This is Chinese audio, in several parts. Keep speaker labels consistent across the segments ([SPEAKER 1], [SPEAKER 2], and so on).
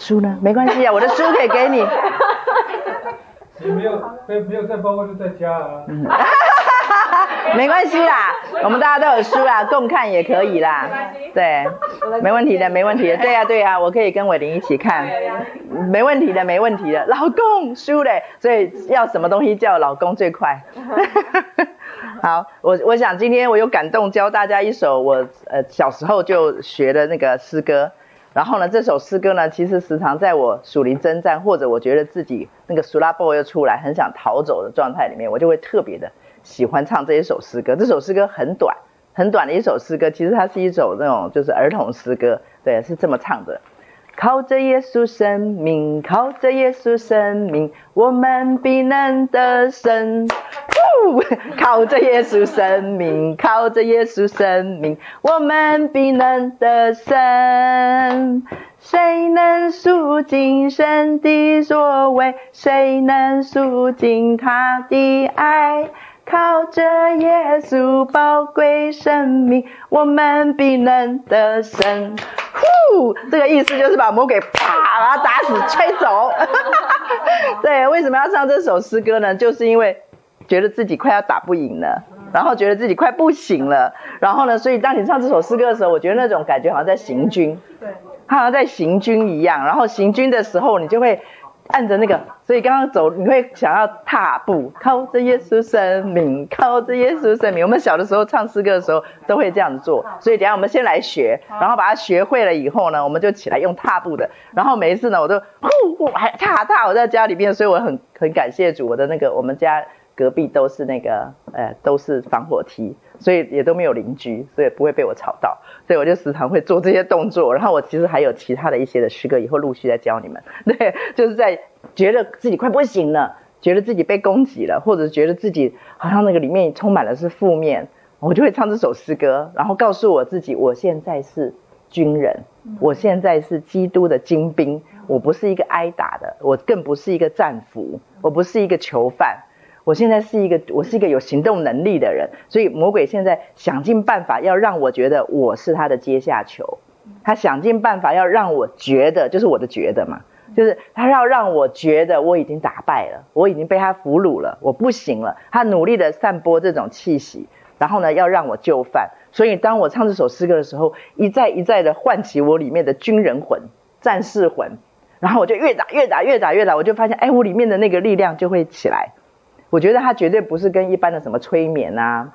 [SPEAKER 1] 书呢？没关系啊，我的书可以给你。
[SPEAKER 2] 你没有没没有在包括就在家啊。嗯
[SPEAKER 1] 没关系啦，我们大家都有书啦，共看也可以啦。对，没问题的，没问题的。对呀、啊，对呀、啊，我可以跟伟林一起看，没问题的，没问题的。老公书嘞，所以要什么东西叫老公最快。好，我我想今天我有感动，教大家一首我呃小时候就学的那个诗歌。然后呢，这首诗歌呢，其实时常在我属灵征战，或者我觉得自己那个苏拉波又出来，很想逃走的状态里面，我就会特别的。喜欢唱这一首诗歌，这首诗歌很短，很短的一首诗歌，其实它是一首那种就是儿童诗歌，对，是这么唱的：靠着耶稣生命，靠着耶稣生命，我们必能得胜。靠着耶稣生命，靠着耶稣生命，我们必能得胜。谁能赎尽神的作为？谁能赎尽他的爱？靠着耶稣宝贵生命，我们必能得胜。呼，这个意思就是把魔鬼啪把他打死，吹走。对，为什么要唱这首诗歌呢？就是因为觉得自己快要打不赢了，然后觉得自己快不行了，然后呢，所以当你唱这首诗歌的时候，我觉得那种感觉好像在行军，对，好像在行军一样。然后行军的时候，你就会。按着那个，所以刚刚走，你会想要踏步，靠着耶稣生命，靠着耶稣生命。我们小的时候唱诗歌的时候都会这样做，所以等下我们先来学，然后把它学会了以后呢，我们就起来用踏步的。然后每一次呢，我都呼呼还踏踏，我在家里边，所以我很很感谢主，我的那个我们家隔壁都是那个呃都是防火梯。所以也都没有邻居，所以不会被我吵到，所以我就时常会做这些动作。然后我其实还有其他的一些的诗歌，以后陆续再教你们。对，就是在觉得自己快不行了，觉得自己被攻击了，或者觉得自己好像那个里面充满了是负面，我就会唱这首诗歌，然后告诉我自己，我现在是军人，我现在是基督的精兵，我不是一个挨打的，我更不是一个战俘，我不是一个囚犯。我现在是一个，我是一个有行动能力的人，所以魔鬼现在想尽办法要让我觉得我是他的阶下囚，他想尽办法要让我觉得，就是我的觉得嘛，就是他要让我觉得我已经打败了，我已经被他俘虏了，我不行了。他努力的散播这种气息，然后呢，要让我就范。所以当我唱这首诗歌的时候，一再一再的唤起我里面的军人魂、战士魂，然后我就越打越打越打越打，我就发现，哎，我里面的那个力量就会起来。我觉得它绝对不是跟一般的什么催眠啊、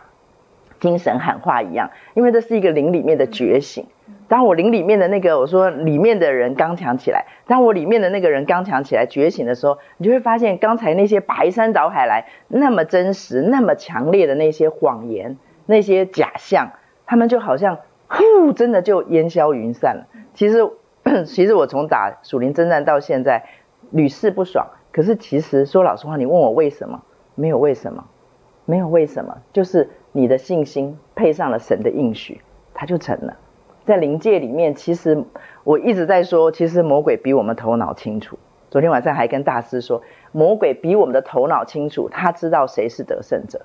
[SPEAKER 1] 精神喊话一样，因为这是一个灵里面的觉醒。当我灵里面的那个我说里面的人刚强起来，当我里面的那个人刚强起来觉醒的时候，你就会发现刚才那些排山倒海来那么真实、那么强烈的那些谎言、那些假象，他们就好像呼，真的就烟消云散了。其实，其实我从打属灵征战到现在，屡试不爽。可是其实说老实话，你问我为什么？没有为什么，没有为什么，就是你的信心配上了神的应许，它就成了。在灵界里面，其实我一直在说，其实魔鬼比我们头脑清楚。昨天晚上还跟大师说，魔鬼比我们的头脑清楚，他知道谁是得胜者，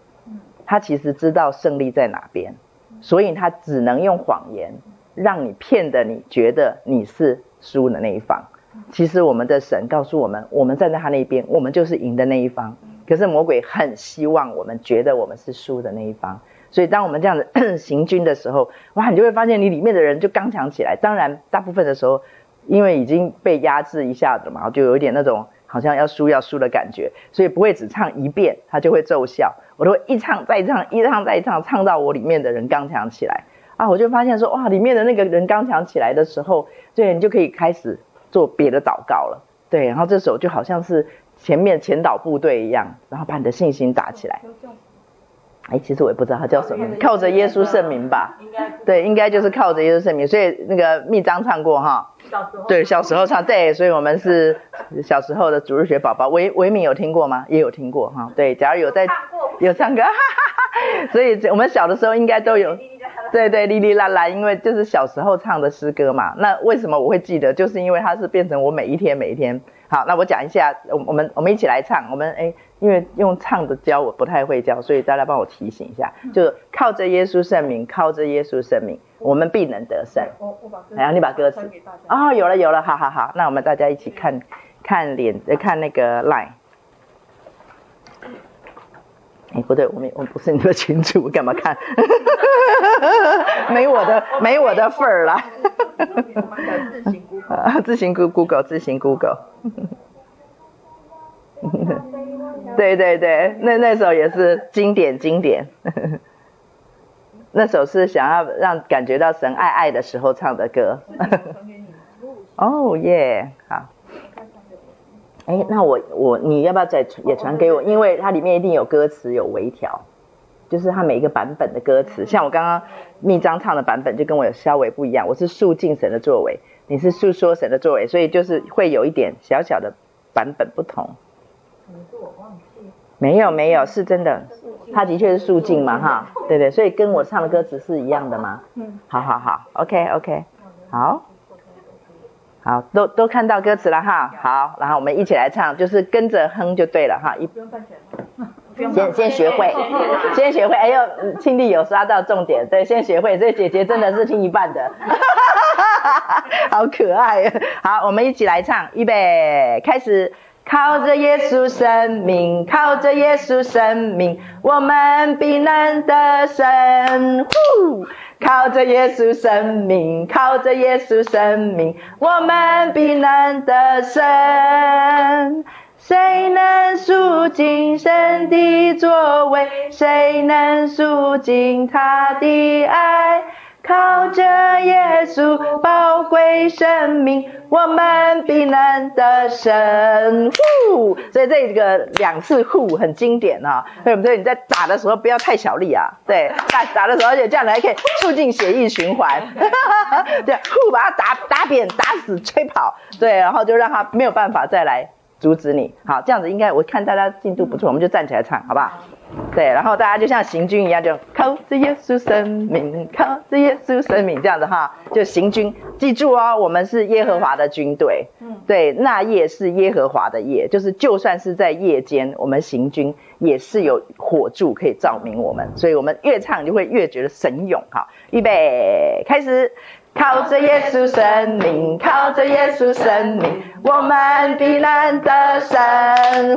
[SPEAKER 1] 他其实知道胜利在哪边，所以他只能用谎言让你骗得你觉得你是输的那一方。其实我们的神告诉我们，我们站在他那边，我们就是赢的那一方。可是魔鬼很希望我们觉得我们是输的那一方，所以当我们这样子 行军的时候，哇，你就会发现你里面的人就刚强起来。当然，大部分的时候，因为已经被压制一下子嘛，就有一点那种好像要输要输的感觉，所以不会只唱一遍，他就会奏效。我都会一唱再唱，一唱再唱，唱到我里面的人刚强起来啊，我就发现说，哇，里面的那个人刚强起来的时候，对，你就可以开始做别的祷告了。对，然后这时候就好像是。前面前导部队一样，然后把你的信心打起来。哎，其实我也不知道他叫什么，靠着耶稣圣名吧。应该对，应该就是靠着耶稣圣名。所以那个密章唱过哈。小时候。对，小时候唱对，所以我们是小时候的主日学宝宝。维维敏有听过吗？也有听过哈。对，假如有在有唱歌，哈哈哈。所以我们小的时候应该都有。对对，哩哩啦啦，因为就是小时候唱的诗歌嘛。那为什么我会记得？就是因为它是变成我每一天每一天。好，那我讲一下，我我们我们一起来唱。我们哎，因为用唱的教我不太会教，所以大家帮我提醒一下，就靠着耶稣圣名，靠着耶稣圣名，我们必能得胜。我我把歌词，哎呀，你把歌词哦，有了有了，好好好，那我们大家一起看看脸，看那个 line。哎，不对，我没，我不是你的群主，我干嘛看？没我的，没我的份儿了。自行 Google，自行 Google。对对对，那那首也是经典经典。那首是想要让感觉到神爱爱的时候唱的歌。哦耶，好。哎，那我我你要不要再也传给我？因为它里面一定有歌词有微调，就是它每一个版本的歌词，像我刚刚密章唱的版本就跟我有稍微不一样。我是述尽神的作为，你是述说神的作为，所以就是会有一点小小的版本不同。没有没有，是真的，他的确是述尽嘛哈，对对，所以跟我唱的歌词是一样的嘛？嗯，好好好，OK OK，好。好，都都看到歌词了哈。好，然后我们一起来唱，就是跟着哼就对了哈。一先先学会，先学会。哎呦，庆丽有刷到重点，对，先学会。这姐姐真的是听一半的，好可爱。好，我们一起来唱，预备，开始。靠着耶稣生命，靠着耶稣生命，我们必能得胜。呼。靠着耶稣生命，靠着耶稣生命，我们必能得胜。谁能数尽神的作为？谁能数尽他的爱？靠着耶稣宝贵生命，我们必能得胜。呼，所以这个两次呼很经典啊，对不对？你在打的时候不要太小力啊，对，打打的时候，而且这样子还可以促进血液循环，对，呼把它打打扁、打死、吹跑，对，然后就让他没有办法再来阻止你。好，这样子应该我看大家进度不错，我们就站起来唱，好不好？对，然后大家就像行军一样，就靠着耶稣生命，靠着耶稣生命这样子哈，就行军。记住哦，我们是耶和华的军队。嗯，对，那夜是耶和华的夜，就是就算是在夜间，我们行军也是有火柱可以照明我们，所以我们越唱就会越觉得神勇。哈，预备，开始。靠着耶稣生命，靠着耶稣生命，我们必能得胜。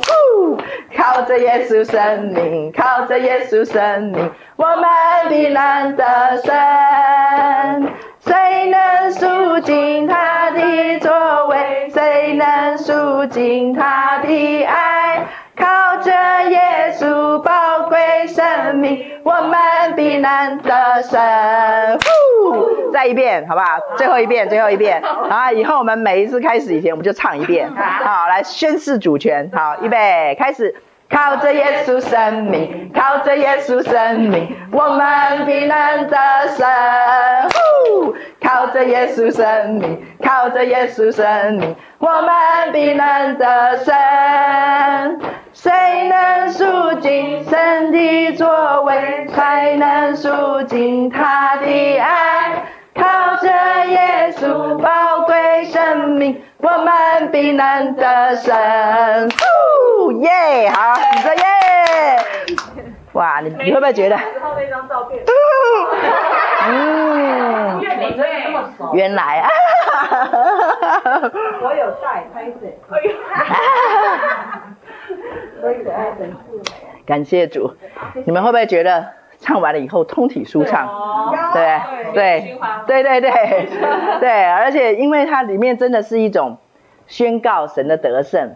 [SPEAKER 1] 呼！靠着耶稣生命，靠着耶稣生命，我们必能得胜。谁能数尽他的作为？谁能数尽他的爱？靠着耶稣宝贵生命，我们必能得胜。呼，再一遍，好不好？最后一遍，最后一遍。好，以后我们每一次开始以前，我们就唱一遍。好，来宣誓主权。好，预备，开始。靠着耶稣生命，靠着耶稣生命，我们必能得胜。靠着耶稣生命，靠着耶稣生命，我们必能得胜。谁能数尽神的作为？才能数尽他的爱？靠着耶稣宝贵生命，我们必能得胜。哦耶，好，你说耶。哇，你你会不会觉得？那张照片。嗯。原来啊。我有带，拍摄。感谢主，你们会不会觉得唱完了以后通体舒畅？对对对对对 对，而且因为它里面真的是一种宣告神的得胜，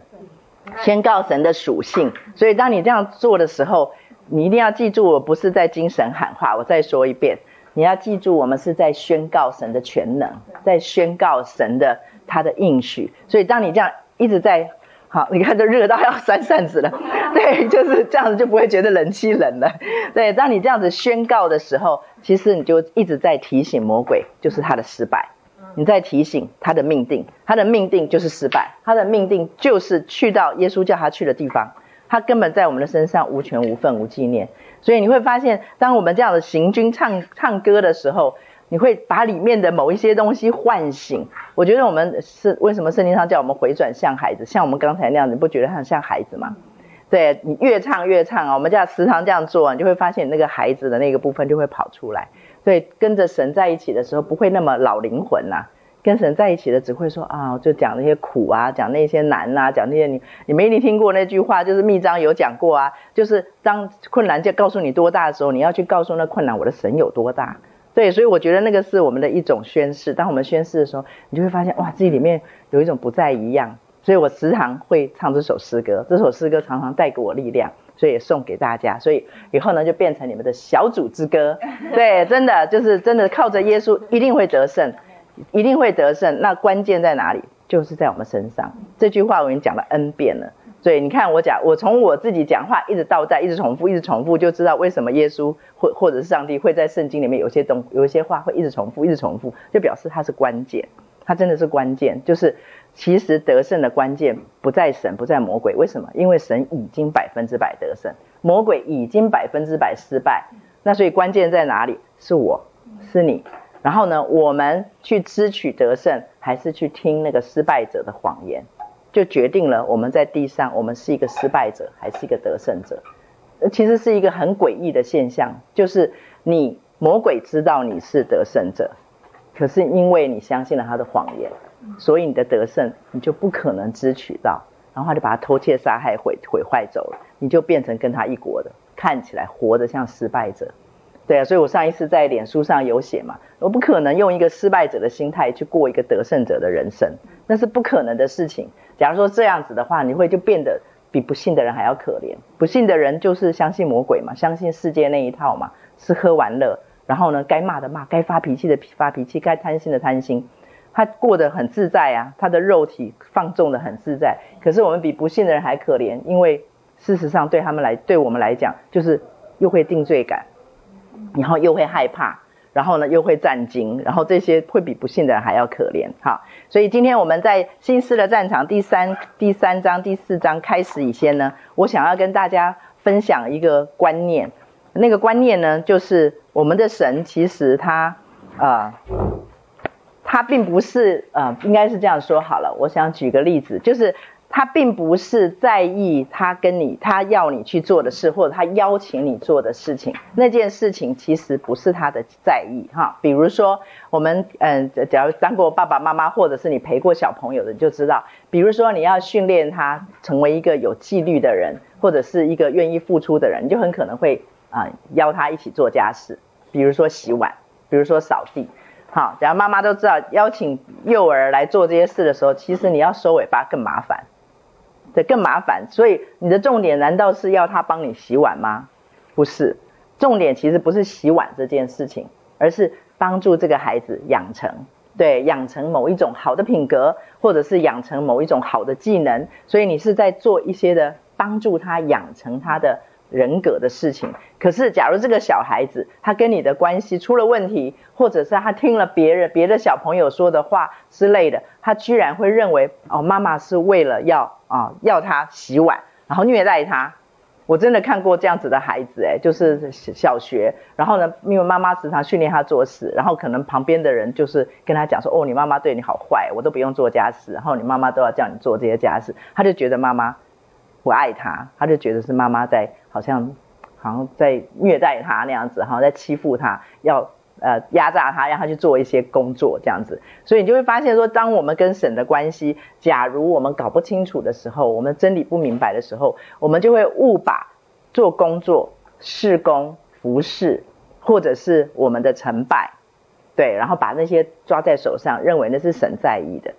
[SPEAKER 1] 宣告神的属性，所以当你这样做的时候，你一定要记住，我不是在精神喊话。我再说一遍，你要记住，我们是在宣告神的全能，在宣告神的他的应许。所以当你这样一直在。好，你看都热到要扇扇子了，对，就是这样子就不会觉得冷气冷了。对，当你这样子宣告的时候，其实你就一直在提醒魔鬼，就是他的失败。你在提醒他的命定，他的命定就是失败，他的命定就是去到耶稣叫他去的地方，他根本在我们的身上无权无份无纪念。所以你会发现，当我们这样的行军唱唱歌的时候，你会把里面的某一些东西唤醒。我觉得我们是为什么圣经上叫我们回转像孩子，像我们刚才那样，你不觉得很像孩子吗？对，你越唱越唱啊，我们家时常这样做，你就会发现那个孩子的那个部分就会跑出来。所以跟着神在一起的时候，不会那么老灵魂呐、跟神在一起的只会说啊，就讲那些苦啊，讲那些难啊，讲那些你你没你听过那句话，就是密章有讲过啊，就是当困难就告诉你多大的时候，你要去告诉那困难我的神有多大。对，所以我觉得那个是我们的一种宣誓。当我们宣誓的时候，你就会发现哇，自己里面有一种不再一样。所以我时常会唱这首诗歌，这首诗歌常常带给我力量，所以也送给大家。所以以后呢，就变成你们的小组之歌。对，真的就是真的靠着耶稣一定会得胜。一定会得胜，那关键在哪里？就是在我们身上。这句话我已经讲了 N 遍了，所以你看我讲，我从我自己讲话一直到在，一直重复，一直重复，就知道为什么耶稣或或者是上帝会在圣经里面有些东有一些话会一直重复，一直重复，就表示它是关键，它真的是关键。就是其实得胜的关键不在神，不在魔鬼，为什么？因为神已经百分之百得胜，魔鬼已经百分之百失败。那所以关键在哪里？是我，是你。然后呢，我们去支取得胜，还是去听那个失败者的谎言，就决定了我们在地上，我们是一个失败者，还是一个得胜者。其实是一个很诡异的现象，就是你魔鬼知道你是得胜者，可是因为你相信了他的谎言，所以你的得胜你就不可能支取到，然后他就把他偷窃、杀害、毁毁坏走了，你就变成跟他一国的，看起来活得像失败者。对啊，所以我上一次在脸书上有写嘛，我不可能用一个失败者的心态去过一个得胜者的人生，那是不可能的事情。假如说这样子的话，你会就变得比不信的人还要可怜。不信的人就是相信魔鬼嘛，相信世界那一套嘛，吃喝玩乐，然后呢，该骂的骂，该发脾气的发脾气，该贪心的贪心，他过得很自在啊，他的肉体放纵的很自在。可是我们比不信的人还可怜，因为事实上对他们来，对我们来讲，就是又会定罪感。然后又会害怕，然后呢又会战惊，然后这些会比不信的人还要可怜。哈，所以今天我们在新诗的战场第三第三章第四章开始以前呢，我想要跟大家分享一个观念。那个观念呢，就是我们的神其实他呃，他并不是呃，应该是这样说好了。我想举个例子，就是。他并不是在意他跟你，他要你去做的事，或者他邀请你做的事情。那件事情其实不是他的在意哈。比如说，我们嗯，假如当过爸爸妈妈，或者是你陪过小朋友的，就知道。比如说，你要训练他成为一个有纪律的人，或者是一个愿意付出的人，你就很可能会啊邀他一起做家事，比如说洗碗，比如说扫地。好，假如妈妈都知道邀请幼儿来做这些事的时候，其实你要收尾巴更麻烦。更麻烦，所以你的重点难道是要他帮你洗碗吗？不是，重点其实不是洗碗这件事情，而是帮助这个孩子养成，对，养成某一种好的品格，或者是养成某一种好的技能。所以你是在做一些的帮助他养成他的。人格的事情，可是假如这个小孩子他跟你的关系出了问题，或者是他听了别人别的小朋友说的话之类的，他居然会认为哦，妈妈是为了要啊、要他洗碗，然后虐待他。我真的看过这样子的孩子，诶，就是小学，然后呢，因为妈妈时常训练他做事，然后可能旁边的人就是跟他讲说，哦，你妈妈对你好坏，我都不用做家事，然后你妈妈都要叫你做这些家事，他就觉得妈妈不爱他，他就觉得是妈妈在。好像好像在虐待他那样子，好像在欺负他，要呃压榨他，让他去做一些工作这样子。所以你就会发现说，当我们跟神的关系，假如我们搞不清楚的时候，我们真理不明白的时候，我们就会误把做工作、事工、服侍，或者是我们的成败，对，然后把那些抓在手上，认为那是神在意的。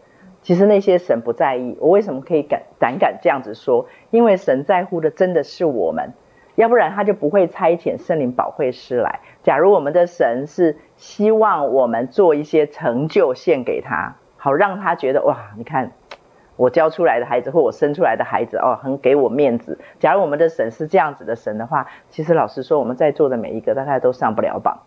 [SPEAKER 1] 其实那些神不在意。我为什么可以敢胆敢这样子说？因为神在乎的真的是我们。要不然他就不会差遣圣灵保惠师来。假如我们的神是希望我们做一些成就献给他，好让他觉得哇，你看我教出来的孩子或我生出来的孩子哦，很给我面子。假如我们的神是这样子的神的话，其实老实说，我们在座的每一个大概都上不了榜。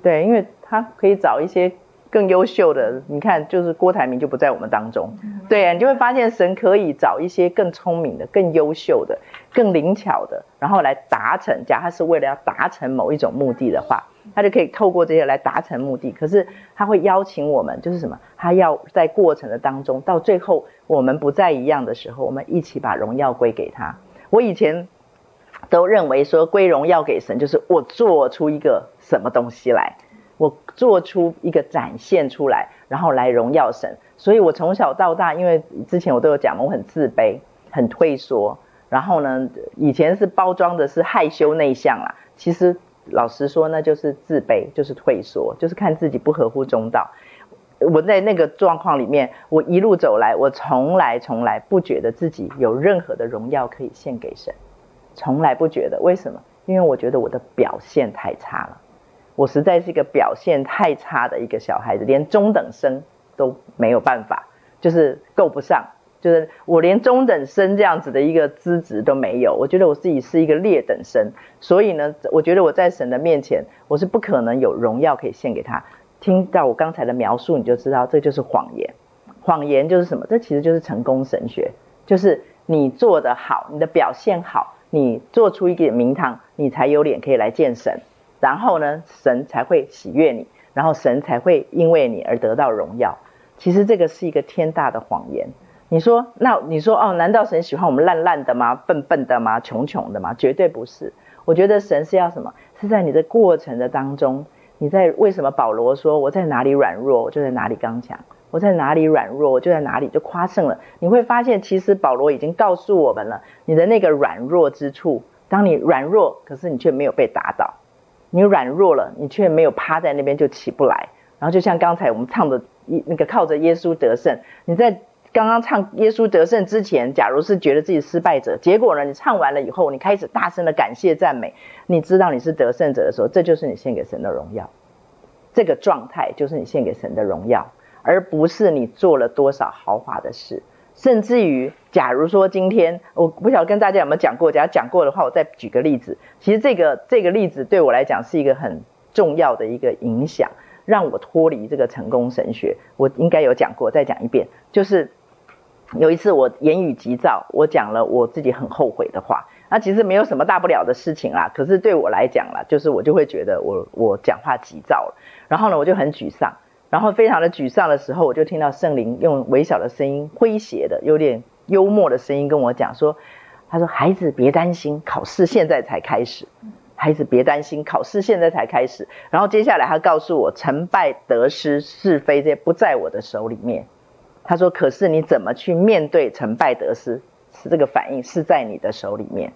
[SPEAKER 1] 对，因为他可以找一些更优秀的，你看就是郭台铭就不在我们当中，对啊，你就会发现神可以找一些更聪明的、更优秀的、更灵巧的，然后来达成。假如他是为了要达成某一种目的的话，他就可以透过这些来达成目的。可是他会邀请我们，就是什么？他要在过程的当中，到最后我们不再一样的时候，我们一起把荣耀归给他。我以前都认为说归荣耀给神，就是我做出一个什么东西来。我做出一个展现出来，然后来荣耀神。所以我从小到大，因为之前我都有讲，我很自卑，很退缩。然后呢，以前是包装的是害羞内向啦，其实老实说，那就是自卑，就是退缩，就是看自己不合乎中道。我在那个状况里面，我一路走来，我从来从来不觉得自己有任何的荣耀可以献给神，从来不觉得。为什么？因为我觉得我的表现太差了。我实在是一个表现太差的一个小孩子，连中等生都没有办法，就是够不上，就是我连中等生这样子的一个资质都没有。我觉得我自己是一个劣等生，所以呢，我觉得我在神的面前，我是不可能有荣耀可以献给他。听到我刚才的描述，你就知道这就是谎言。谎言就是什么？这其实就是成功神学，就是你做得好，你的表现好，你做出一个名堂，你才有脸可以来见神。然后呢，神才会喜悦你，然后神才会因为你而得到荣耀。其实这个是一个天大的谎言。你说，那你说哦，难道神喜欢我们烂烂的吗？笨笨的吗？穷穷的吗？绝对不是。我觉得神是要什么？是在你的过程的当中，你在为什么保罗说我在哪里软弱，我就在哪里刚强；我在哪里软弱，我就在哪里就夸胜了。你会发现，其实保罗已经告诉我们了，你的那个软弱之处，当你软弱，可是你却没有被打倒。你软弱了，你却没有趴在那边就起不来。然后就像刚才我们唱的，一那个靠着耶稣得胜。你在刚刚唱耶稣得胜之前，假如是觉得自己失败者，结果呢，你唱完了以后，你开始大声的感谢赞美，你知道你是得胜者的时候，这就是你献给神的荣耀。这个状态就是你献给神的荣耀，而不是你做了多少豪华的事。甚至于，假如说今天我不晓得跟大家有没有讲过，假如讲过的话，我再举个例子。其实这个这个例子对我来讲是一个很重要的一个影响，让我脱离这个成功神学。我应该有讲过，再讲一遍。就是有一次我言语急躁，我讲了我自己很后悔的话。那其实没有什么大不了的事情啦，可是对我来讲啦，就是我就会觉得我我讲话急躁了，然后呢，我就很沮丧。然后非常的沮丧的时候，我就听到圣灵用微小的声音、诙谐的、有点幽默的声音跟我讲说：“他说孩子别担心，考试现在才开始。孩子别担心，考试现在才开始。然后接下来他告诉我，成败得失是非这些不在我的手里面。他说，可是你怎么去面对成败得失，是这个反应是在你的手里面。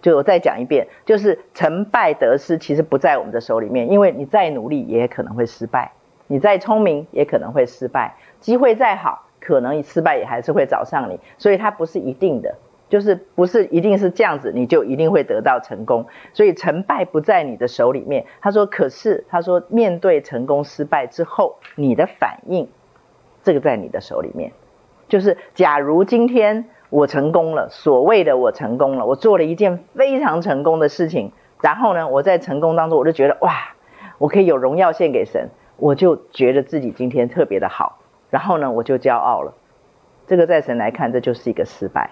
[SPEAKER 1] 就我再讲一遍，就是成败得失其实不在我们的手里面，因为你再努力也可能会失败。”你再聪明也可能会失败，机会再好，可能失败也还是会找上你，所以它不是一定的，就是不是一定是这样子，你就一定会得到成功。所以成败不在你的手里面。他说，可是他说，面对成功失败之后，你的反应，这个在你的手里面。就是假如今天我成功了，所谓的我成功了，我做了一件非常成功的事情，然后呢，我在成功当中，我就觉得哇，我可以有荣耀献给神。我就觉得自己今天特别的好，然后呢，我就骄傲了。这个在神来看，这就是一个失败，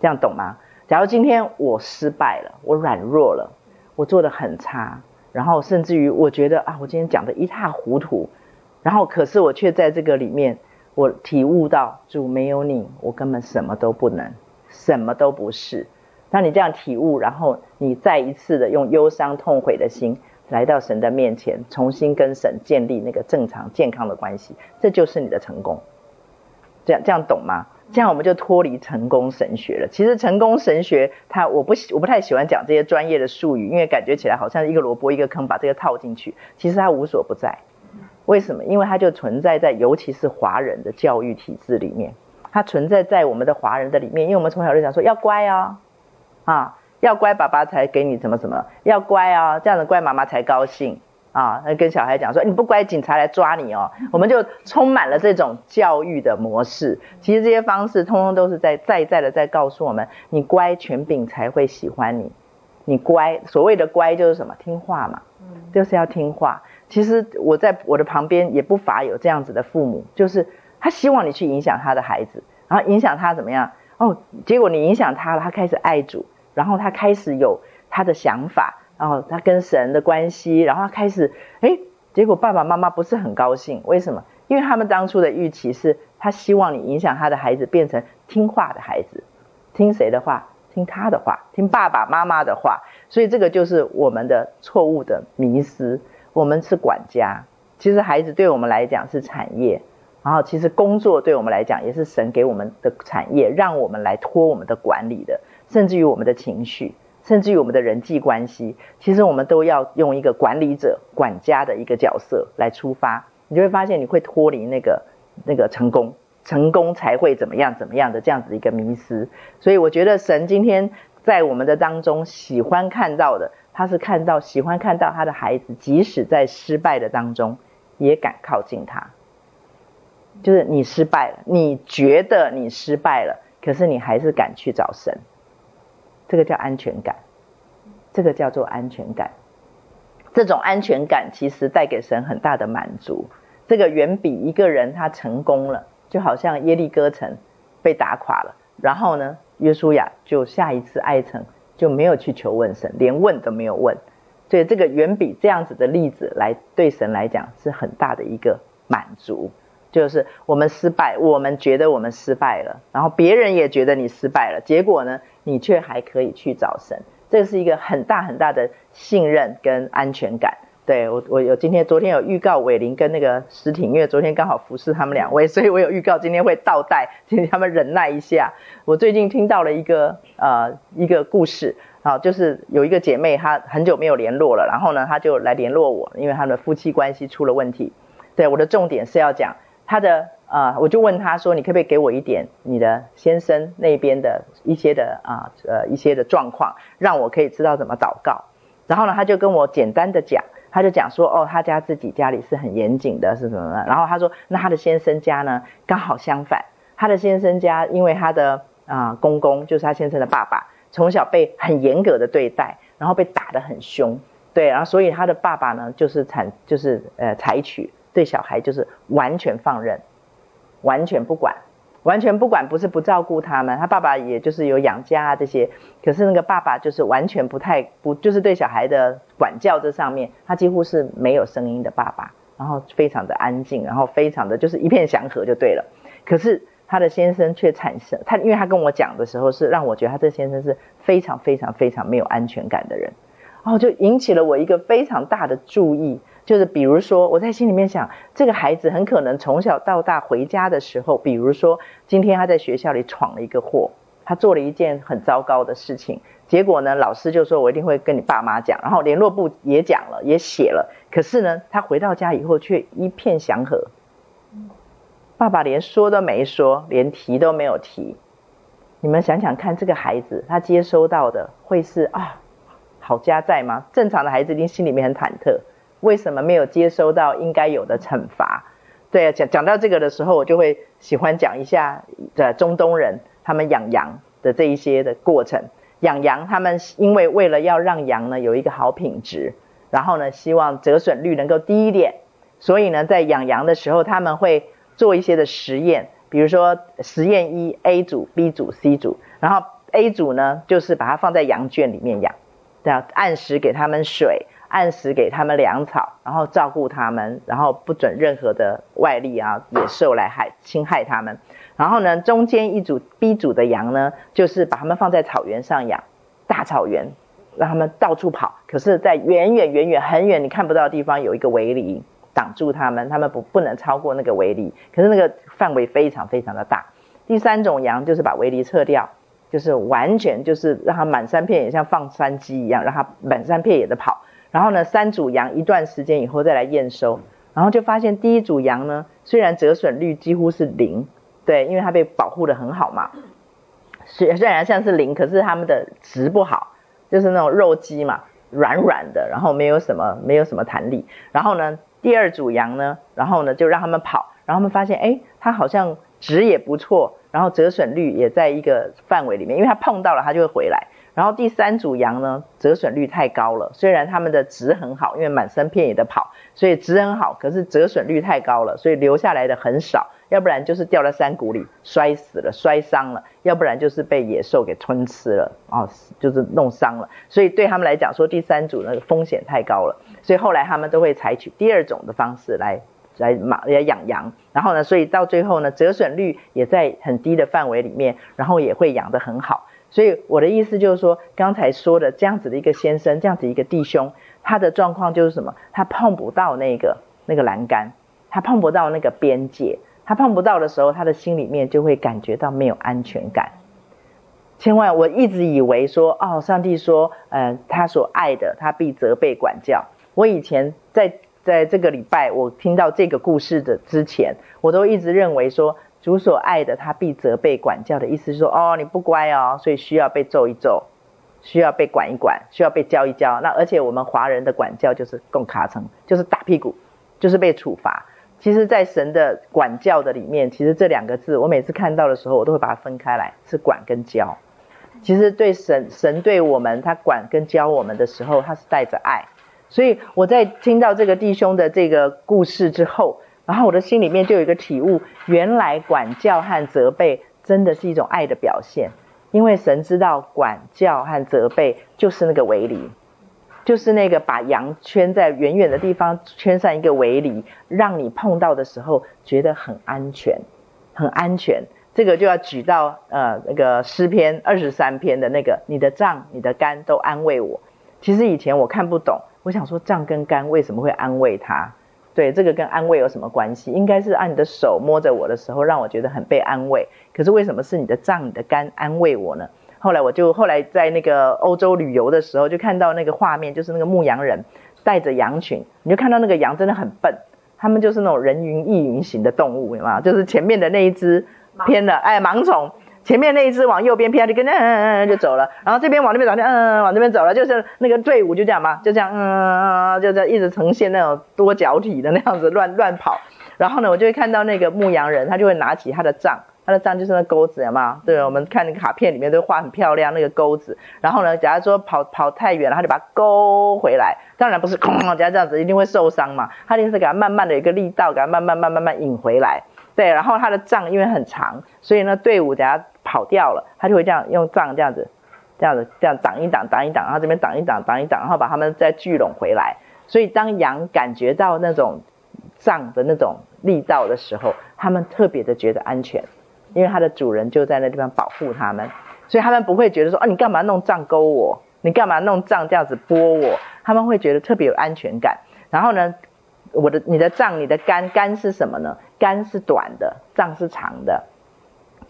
[SPEAKER 1] 这样懂吗？假如今天我失败了，我软弱了，我做得很差，然后甚至于我觉得啊，我今天讲得一塌糊涂，然后可是我却在这个里面，我体悟到主没有你，我根本什么都不能，什么都不是。当你这样体悟，然后你再一次的用忧伤痛悔的心。来到神的面前，重新跟神建立那个正常健康的关系，这就是你的成功。这样这样懂吗？这样我们就脱离成功神学了。其实成功神学，它我不我不太喜欢讲这些专业的术语，因为感觉起来好像一个萝卜一个坑，把这个套进去。其实它无所不在。为什么？因为它就存在在尤其是华人的教育体制里面，它存在在我们的华人的里面，因为我们从小就讲说要乖哦，啊。要乖，爸爸才给你什么什么。要乖啊，这样子乖，妈妈才高兴啊。跟小孩讲说，你不乖，警察来抓你哦。我们就充满了这种教育的模式。其实这些方式，通通都是在在在的在告诉我们，你乖，权柄才会喜欢你。你乖，所谓的乖就是什么？听话嘛，就是要听话。其实我在我的旁边也不乏有这样子的父母，就是他希望你去影响他的孩子，然后影响他怎么样？哦，结果你影响他了，他开始爱主，然后他开始有他的想法，然后他跟神的关系，然后他开始，哎，结果爸爸妈妈不是很高兴，为什么？因为他们当初的预期是他希望你影响他的孩子变成听话的孩子，听谁的话？听他的话，听爸爸妈妈的话。所以这个就是我们的错误的迷失。我们是管家，其实孩子对我们来讲是产业，然后其实工作对我们来讲也是神给我们的产业，让我们来托我们的管理的，甚至于我们的情绪，甚至于我们的人际关系，其实我们都要用一个管理者、管家的一个角色来出发，你就会发现你会脱离那个那个成功，成功才会怎么样怎么样的这样子一个迷思。所以我觉得神今天在我们的当中喜欢看到的。他是看到喜欢看到他的孩子，即使在失败的当中，也敢靠近他。就是你失败了，你觉得你失败了，可是你还是敢去找神。这个叫安全感，这个叫做安全感。这种安全感其实带给神很大的满足。这个远比一个人他成功了，就好像耶利哥城被打垮了，然后呢，约书亚就下一次爱城。就没有去求问神，连问都没有问，所以这个远比这样子的例子来对神来讲是很大的一个满足。就是我们失败，我们觉得我们失败了，然后别人也觉得你失败了，结果呢，你却还可以去找神，这是一个很大很大的信任跟安全感。对，我，我有今天昨天有预告伟林跟那个诗婷，因为昨天刚好服侍他们两位，所以我有预告今天会倒带，请他们忍耐一下。我最近听到了一个呃一个故事，啊，就是有一个姐妹她很久没有联络了，然后呢她就来联络我，因为他们的夫妻关系出了问题。对，我的重点是要讲她的呃，我就问她说，你可不可以给我一点你的先生那边的一些的啊呃一些的状况，让我可以知道怎么祷告。然后呢，她就跟我简单的讲。他就讲说，哦，他家自己家里是很严谨的，是什么呢？然后他说，那他的先生家呢，刚好相反。他的先生家，因为他的啊、公公就是他先生的爸爸，从小被很严格的对待，然后被打得很凶，对，然后所以他的爸爸呢，就是采就是呃采取对小孩就是完全放任，完全不管。完全不管，不是不照顾他们，他爸爸也就是有养家啊这些，可是那个爸爸就是完全不太不，就是对小孩的管教这上面，他几乎是没有声音的爸爸，然后非常的安静，然后非常的就是一片祥和就对了。可是他的先生却产生他，因为他跟我讲的时候是让我觉得他这先生是非常非常非常没有安全感的人，然后就引起了我一个非常大的注意。就是比如说，我在心里面想，这个孩子很可能从小到大回家的时候，比如说今天他在学校里闯了一个祸，他做了一件很糟糕的事情，结果呢，老师就说我一定会跟你爸妈讲，然后联络部也讲了，也写了，可是呢，他回到家以后却一片祥和，爸爸连说都没说，连提都没有提。你们想想看，这个孩子他接收到的会是啊，好家在吗？正常的孩子一定心里面很忐忑。为什么没有接收到应该有的惩罚？对，讲讲到这个的时候，我就会喜欢讲一下的中东人他们养羊的这一些的过程。养羊，他们因为为了要让羊呢有一个好品质，然后呢希望折损率能够低一点，所以呢在养羊的时候，他们会做一些的实验，比如说实验一 A 组、B 组、C 组，然后 A 组呢就是把它放在羊圈里面养，这样按时给他们水。按时给他们粮草，然后照顾他们，然后不准任何的外力啊野兽来害侵害他们。然后呢，中间一组 B 组的羊呢，就是把他们放在草原上养，大草原，让他们到处跑。可是，在远远远远很远你看不到的地方有一个围篱挡住他们，他们不不能超过那个围篱。可是那个范围非常非常的大。第三种羊就是把围篱撤掉，就是完全就是让它满山遍野像放山鸡一样，让它满山遍野的跑。然后呢，三组羊一段时间以后再来验收，然后就发现第一组羊呢，虽然折损率几乎是零，对，因为它被保护得很好嘛，虽虽然像是零，可是它们的质不好，就是那种肉鸡嘛，软软的，然后没有什么没有什么弹力。然后呢，第二组羊呢，然后呢就让他们跑，然后他们发现，哎，它好像质也不错，然后折损率也在一个范围里面，因为它碰到了它就会回来。然后第三组羊呢，折损率太高了，虽然他们的值很好，因为满山遍野的跑，所以值很好，可是折损率太高了，所以留下来的很少，要不然就是掉在山谷里摔死了、摔伤了，要不然就是被野兽给吞吃了啊，就是弄伤了。所以对他们来讲，说第三组那个风险太高了，所以后来他们都会采取第二种的方式来。来马来养羊，然后呢，所以到最后呢，折损率也在很低的范围里面，然后也会养得很好。所以我的意思就是说，刚才说的这样子的一个先生，这样子一个弟兄，他的状况就是什么？他碰不到那个那个栏杆，他碰不到那个边界，他碰不到的时候，他的心里面就会感觉到没有安全感。千万，我一直以为说，哦，上帝说，嗯、呃，他所爱的，他必责备管教。我以前在。在这个礼拜，我听到这个故事的之前，我都一直认为说，主所爱的，他必责备管教的意思是说，哦，你不乖哦，所以需要被揍一揍，需要被管一管，需要被教一教。那而且我们华人的管教就是共卡层，就是打屁股，就是被处罚。其实，在神的管教的里面，其实这两个字，我每次看到的时候，我都会把它分开来，是管跟教。其实对神，神对我们，他管跟教我们的时候，他是带着爱。所以我在听到这个弟兄的这个故事之后，然后我的心里面就有一个体悟：原来管教和责备真的是一种爱的表现。因为神知道管教和责备就是那个围篱，就是那个把羊圈在远远的地方圈上一个围篱，让你碰到的时候觉得很安全，很安全。这个就要举到呃那个诗篇二十三篇的那个：你的杖、你的竿都安慰我。其实以前我看不懂。我想说，杖跟竿为什么会安慰他？对，这个跟安慰有什么关系？应该是按你的手摸着我的时候，让我觉得很被安慰。可是为什么是你的脏、你的肝安慰我呢？后来我就后来在那个欧洲旅游的时候，就看到那个画面，就是那个牧羊人带着羊群，你就看到那个羊真的很笨，他们就是那种人云亦云型的动物，有没有？就是前面的那一只偏了，哎，盲从。前面那一只往右边偏，就跟着嗯嗯嗯就走了，然后这边往那边走，嗯嗯往那边走了，就是那个队伍就这样嘛，就这样嗯嗯嗯就这样一直呈现那种多角体的那样子乱乱跑。然后呢，我就会看到那个牧羊人，他就会拿起他的杖，他的杖就是那钩子，有没有？对，我们看那个卡片里面都画很漂亮那个钩子。然后呢，假如说跑跑太远了，他就把它勾回来。当然不是哐，假如这样子一定会受伤嘛，他就是给他慢慢的一个力道，给他慢慢慢慢慢引回来。对，然后他的杖因为很长，所以呢队伍等下。跑掉了，他就会这样用杖这样子，这样子这样挡一挡挡一挡，然后这边挡一挡挡一挡，然后把他们再聚拢回来。所以当羊感觉到那种杖的那种力道的时候，他们特别的觉得安全，因为它的主人就在那地方保护他们，所以他们不会觉得说啊，你干嘛弄杖勾我，你干嘛弄杖这样子拨我，他们会觉得特别有安全感。然后呢，我的你的杖你的肝肝是什么呢？肝是短的，杖是长的。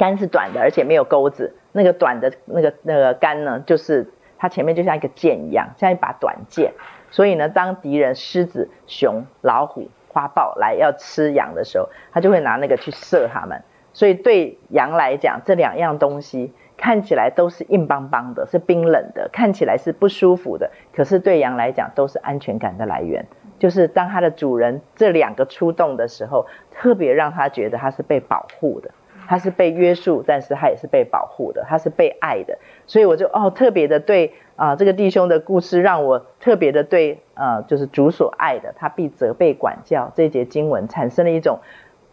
[SPEAKER 1] 杆是短的，而且没有钩子。那个短的那个那个杆呢，就是它前面就像一个剑一样，像一把短剑。所以呢，当敌人狮子、熊、老虎、花豹来要吃羊的时候，他就会拿那个去射他们。所以对羊来讲，这两样东西看起来都是硬邦邦的，是冰冷的，看起来是不舒服的。可是对羊来讲，都是安全感的来源。就是当它的主人这两个出动的时候，特别让他觉得他是被保护的。他是被约束，但是他也是被保护的，他是被爱的，所以我就哦特别的对啊、这个弟兄的故事让我特别的对、呃、就是主所爱的，他必责备管教这节经文产生了一种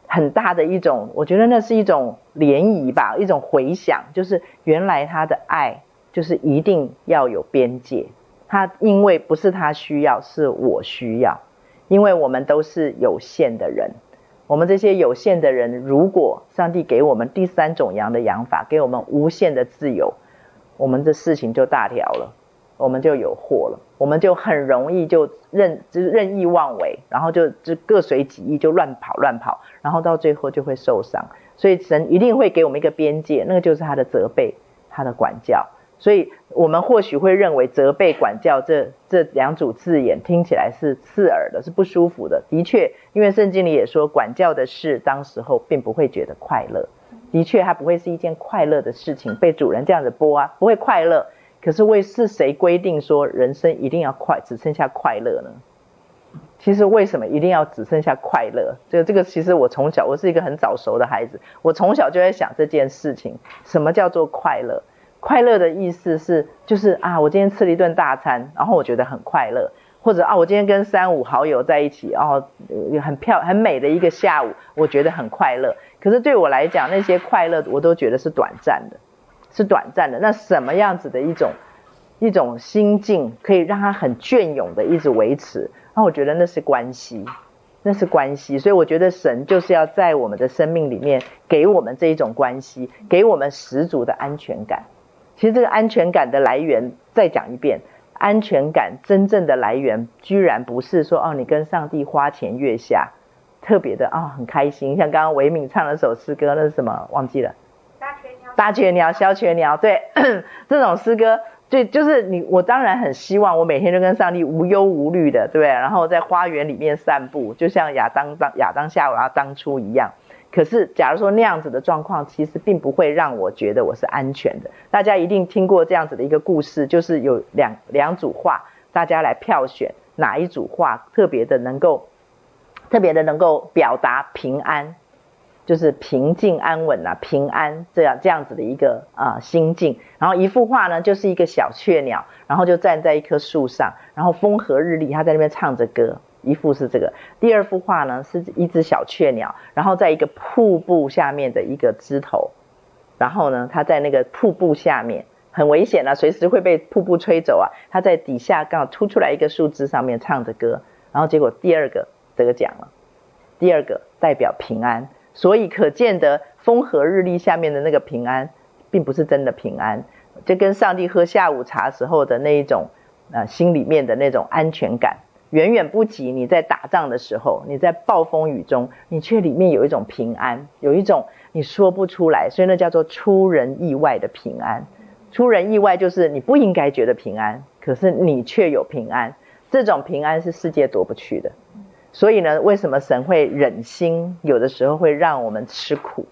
[SPEAKER 1] 很大的一种，我觉得那是一种涟漪吧，一种回响，就是原来他的爱就是一定要有边界，他因为不是他需要，是我需要，因为我们都是有限的人。我们这些有限的人，如果上帝给我们第三种羊的养法，给我们无限的自由，我们这事情就大条了，我们就有祸了，我们就很容易就任就任意妄为，然后就就各随己意，就乱跑乱跑，然后到最后就会受伤。所以神一定会给我们一个边界，那个就是他的责备，他的管教。所以我们或许会认为责备、管教这这两组字眼听起来是刺耳的，是不舒服的。的确，因为圣经里也说，管教的事当时候并不会觉得快乐。的确，它不会是一件快乐的事情，被主人这样子拨啊，不会快乐。可是为是谁规定说人生一定要快，只剩下快乐呢？其实为什么一定要只剩下快乐？这个这个，其实我从小我是一个很早熟的孩子，我从小就在想这件事情，什么叫做快乐？快乐的意思是，就是啊，我今天吃了一顿大餐，然后我觉得很快乐，或者啊，我今天跟三五好友在一起，哦，很漂很美的一个下午，我觉得很快乐。可是对我来讲，那些快乐我都觉得是短暂的，是短暂的。那什么样子的一种一种心境，可以让他很隽永的一直维持？那我觉得那是关系。那是关系，所以我觉得神就是要在我们的生命里面给我们这一种关系，给我们十足的安全感。其实这个安全感的来源，再讲一遍，安全感真正的来源，居然不是说哦，你跟上帝花前月下，特别的啊、哦，很开心。像刚刚维敏唱了首诗歌，那是什么？忘记了。大雀鸟，大雀鸟，小雀鸟，对，这种诗歌。对，就是你，我当然很希望我每天都跟上帝无忧无虑的，对不对？然后在花园里面散步，就像亚当当亚当夏娃当初一样。可是，假如说那样子的状况，其实并不会让我觉得我是安全的。大家一定听过这样子的一个故事，就是有两两组画，大家来票选哪一组画特别的能够，特别的能够表达平安。就是平静安稳啊，平安这样这样子的一个啊、心境。然后一幅画呢，就是一个小雀鸟，然后就站在一棵树上，然后风和日丽，他在那边唱着歌。一幅是这个，第二幅画呢是一只小雀鸟，然后在一个瀑布下面的一个枝头，然后呢，它在那个瀑布下面很危险啊，随时会被瀑布吹走啊。他在底下刚好凸出来一个树枝上面唱着歌，然后结果第二个得奖了，第二个代表平安。所以可见得风和日丽下面的那个平安，并不是真的平安，就跟上帝喝下午茶时候的那一种，呃，心里面的那种安全感，远远不及你在打仗的时候，你在暴风雨中，你却里面有一种平安，有一种你说不出来，所以那叫做出人意外的平安。出人意外就是你不应该觉得平安，可是你却有平安，这种平安是世界夺不去的。所以呢，为什么神会忍心有的时候会让我们吃苦？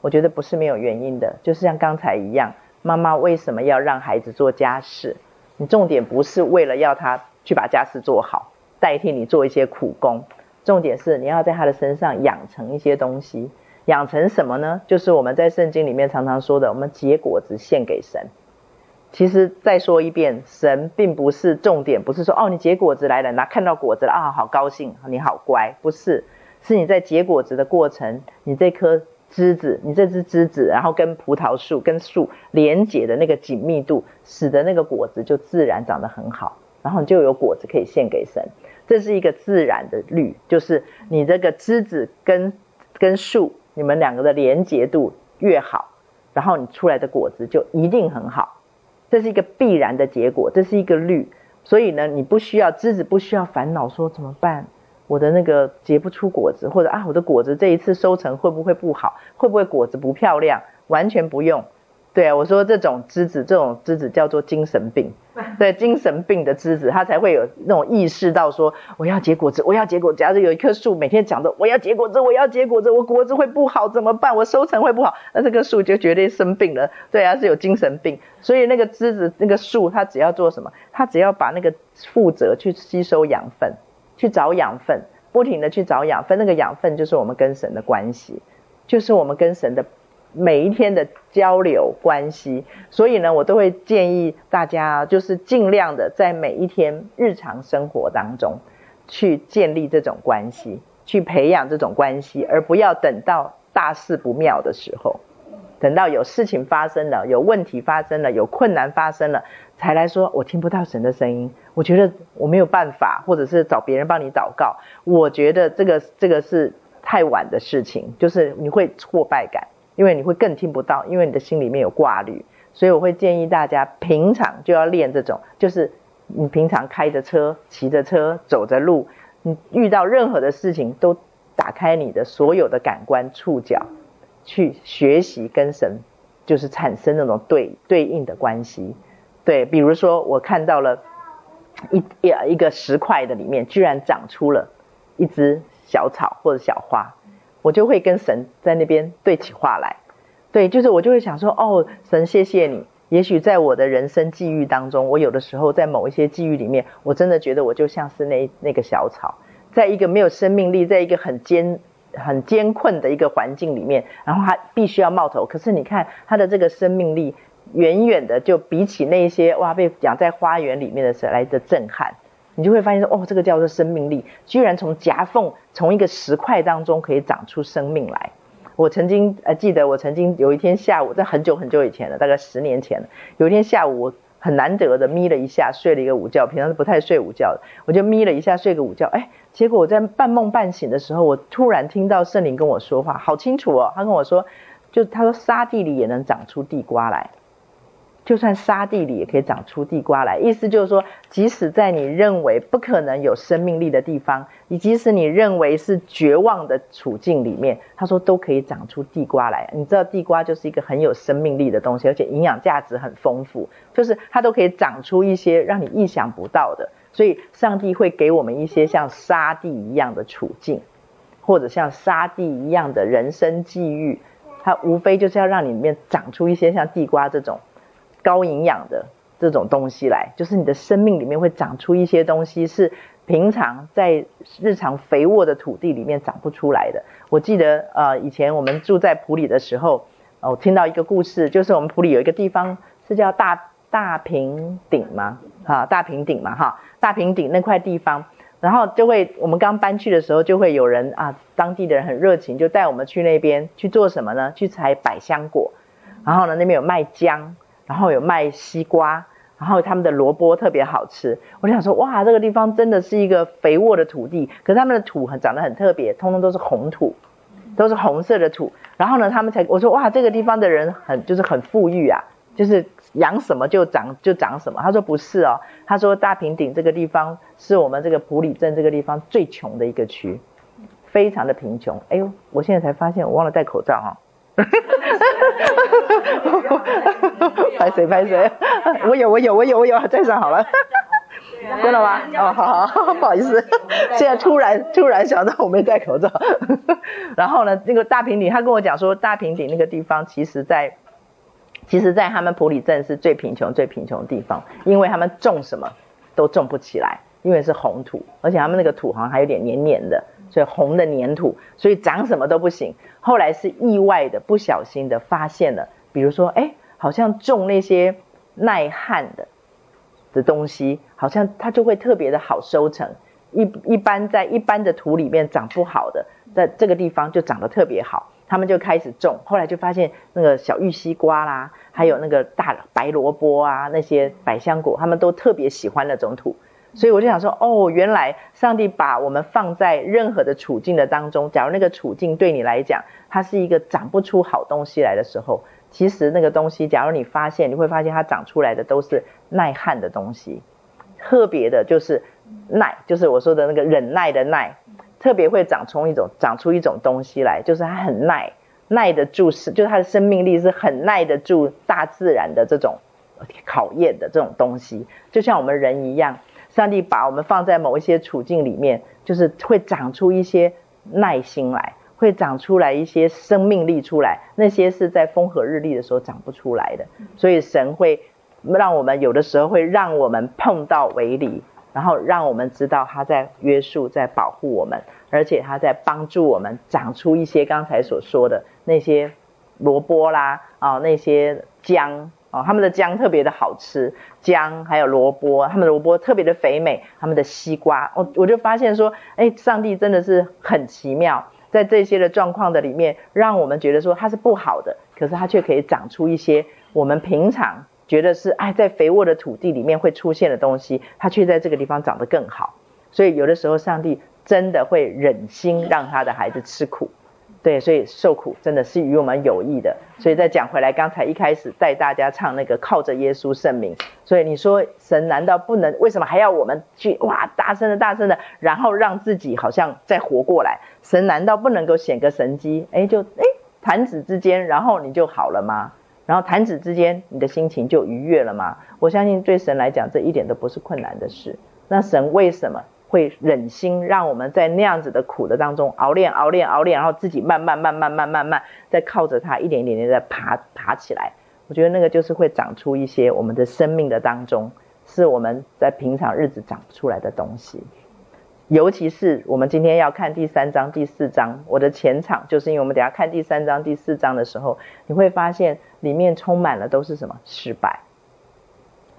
[SPEAKER 1] 我觉得不是没有原因的。就是像刚才一样，妈妈为什么要让孩子做家事？你重点不是为了要他去把家事做好，代替你做一些苦工。重点是你要在他的身上养成一些东西。养成什么呢？就是我们在圣经里面常常说的，我们结果子献给神。其实再说一遍，神并不是重点，不是说哦，你结果子来了，那看到果子了啊，好高兴，你好乖，不是，是你在结果子的过程，你这颗枝子，你这只枝子，然后跟葡萄树跟树连结的那个紧密度，使得那个果子就自然长得很好，然后你就有果子可以献给神，这是一个自然的律，就是你这个枝子跟跟树，你们两个的连结度越好，然后你出来的果子就一定很好。这是一个必然的结果，这是一个律，所以呢，你不需要枝子不需要烦恼说怎么办，我的那个结不出果子，或者啊，我的果子这一次收成会不会不好，会不会果子不漂亮，完全不用。对啊，我说这种枝子，这种枝子叫做精神病。对，精神病的枝子，他才会有那种意识到说，我要结果子，我要结果子。假如有一棵树每天讲着我要结果子，我要结果子，我果子会不好怎么办？我收成会不好，那这棵树就绝对生病了。对啊，是有精神病。所以那个枝子，那个树，它只要做什么？它只要把那个负责去吸收养分，去找养分，不停的去找养分。那个养分就是我们跟神的关系，就是我们跟神的。每一天的交流关系，所以呢，我都会建议大家，就是尽量的在每一天日常生活当中，去建立这种关系，去培养这种关系，而不要等到大事不妙的时候，等到有事情发生了，有问题发生了，有困难发生了，才来说我听不到神的声音，我觉得我没有办法，或者是找别人帮你祷告，我觉得这个这个是太晚的事情，就是你会挫败感。因为你会更听不到，因为你的心里面有挂虑，所以我会建议大家平常就要练这种，就是你平常开着车、骑着车、走着路，你遇到任何的事情都打开你的所有的感官触角，去学习跟神就是产生那种对对应的关系。对，比如说我看到了一一一个石块的里面居然长出了一只小草或者小花。我就会跟神在那边对起话来，对，就是我就会想说，哦，神谢谢你。也许在我的人生际遇当中，我有的时候在某一些际遇里面，我真的觉得我就像是那那个小草，在一个没有生命力，在一个很艰很艰困的一个环境里面，然后它必须要冒头。可是你看它的这个生命力，远远的就比起那些哇被养在花园里面的时候来的震撼。你就会发现说，哦，这个叫做生命力，居然从夹缝，从一个石块当中可以长出生命来。我曾经呃记得，我曾经有一天下午，在很久很久以前了，大概十年前，有一天下午，我很难得的眯了一下，睡了一个午觉，平常是不太睡午觉的，我就眯了一下，睡个午觉，哎，结果我在半梦半醒的时候，我突然听到圣灵跟我说话，好清楚哦，他跟我说，就他说沙地里也能长出地瓜来。就算沙地里也可以长出地瓜来，意思就是说，即使在你认为不可能有生命力的地方，你即使你认为是绝望的处境里面，他说都可以长出地瓜来。你知道地瓜就是一个很有生命力的东西，而且营养价值很丰富，就是它都可以长出一些让你意想不到的。所以上帝会给我们一些像沙地一样的处境，或者像沙地一样的人生际遇，它无非就是要让你里面长出一些像地瓜这种。高营养的这种东西来，就是你的生命里面会长出一些东西，是平常在日常肥沃的土地里面长不出来的。我记得呃，以前我们住在埔里的时候，我听到一个故事，就是我们埔里有一个地方是叫大大平顶吗？哈，大平顶嘛，哈，大平顶那块地方，然后就会我们刚搬去的时候，就会有人啊，当地的人很热情，就带我们去那边去做什么呢？去采百香果，然后呢，那边有卖姜。然后有卖西瓜，然后他们的萝卜特别好吃。我就想说，哇，这个地方真的是一个肥沃的土地。可是他们的土很长得很特别，通通都是红土，都是红色的土。然后呢，他们才我说，哇，这个地方的人很就是很富裕啊，就是养什么就长就长什么。他说不是哦，他说大平顶这个地方是我们这个埔里镇这个地方最穷的一个区，非常的贫穷。哎呦，我现在才发现我忘了戴口罩哈、哈哈哈哈哈！拍谁 拍谁？我有我有我有我有，戴上好了。真的吗？哦，好好，不好意思，现在突然突然想到我没戴口罩。然后呢，那个大平顶，他跟我讲说，大平顶那个地方，其实在，其实在他们普里镇是最贫穷最贫穷的地方，因为他们种什么都种不起来，因为是红土，而且他们那个土好像还有点黏黏的。所以红的粘土，所以长什么都不行。后来是意外的、不小心的发现了，比如说，哎，好像种那些耐旱的的东西，好像它就会特别的好收成。一一般在一般的土里面长不好的，在这个地方就长得特别好。他们就开始种，后来就发现那个小玉西瓜啦，还有那个大白萝卜啊，那些百香果，他们都特别喜欢那种土。所以我就想说，哦，原来上帝把我们放在任何的处境的当中，假如那个处境对你来讲，它是一个长不出好东西来的时候，其实那个东西，假如你发现，你会发现它长出来的都是耐旱的东西，特别的就是耐，就是我说的那个忍耐的耐，特别会长出一种长出一种东西来，就是它很耐，耐得住，是就是它的生命力是很耐得住大自然的这种考验的这种东西，就像我们人一样。上帝把我们放在某一些处境里面，就是会长出一些耐心来，会长出来一些生命力出来。那些是在风和日丽的时候长不出来的。所以神会让我们有的时候会让我们碰到围篱，然后让我们知道他在约束、在保护我们，而且他在帮助我们长出一些刚才所说的那些萝卜啦啊，那些姜。哦，他们的姜特别的好吃，姜还有萝卜，他们的萝卜特别的肥美，他们的西瓜，我我就发现说，哎，上帝真的是很奇妙，在这些的状况的里面，让我们觉得说它是不好的，可是它却可以长出一些我们平常觉得是哎，在肥沃的土地里面会出现的东西，它却在这个地方长得更好。所以有的时候，上帝真的会忍心让他的孩子吃苦。对，所以受苦真的是与我们有益的。所以再讲回来，刚才一开始带大家唱那个靠着耶稣圣名。所以你说神难道不能？为什么还要我们去哇大声的大声的，然后让自己好像再活过来？神难道不能够显个神迹？哎，就哎弹指之间，然后你就好了吗？然后弹指之间，你的心情就愉悦了吗？我相信对神来讲，这一点都不是困难的事。那神为什么？会忍心让我们在那样子的苦的当中熬练、熬练、熬练，然后自己慢慢、慢慢、慢慢、慢慢，再靠着它一点一点点的爬爬起来。我觉得那个就是会长出一些我们的生命的当中，是我们在平常日子长不出来的东西。尤其是我们今天要看第三章、第四章，我的前场就是因为我们等下看第三章、第四章的时候，你会发现里面充满了都是什么失败。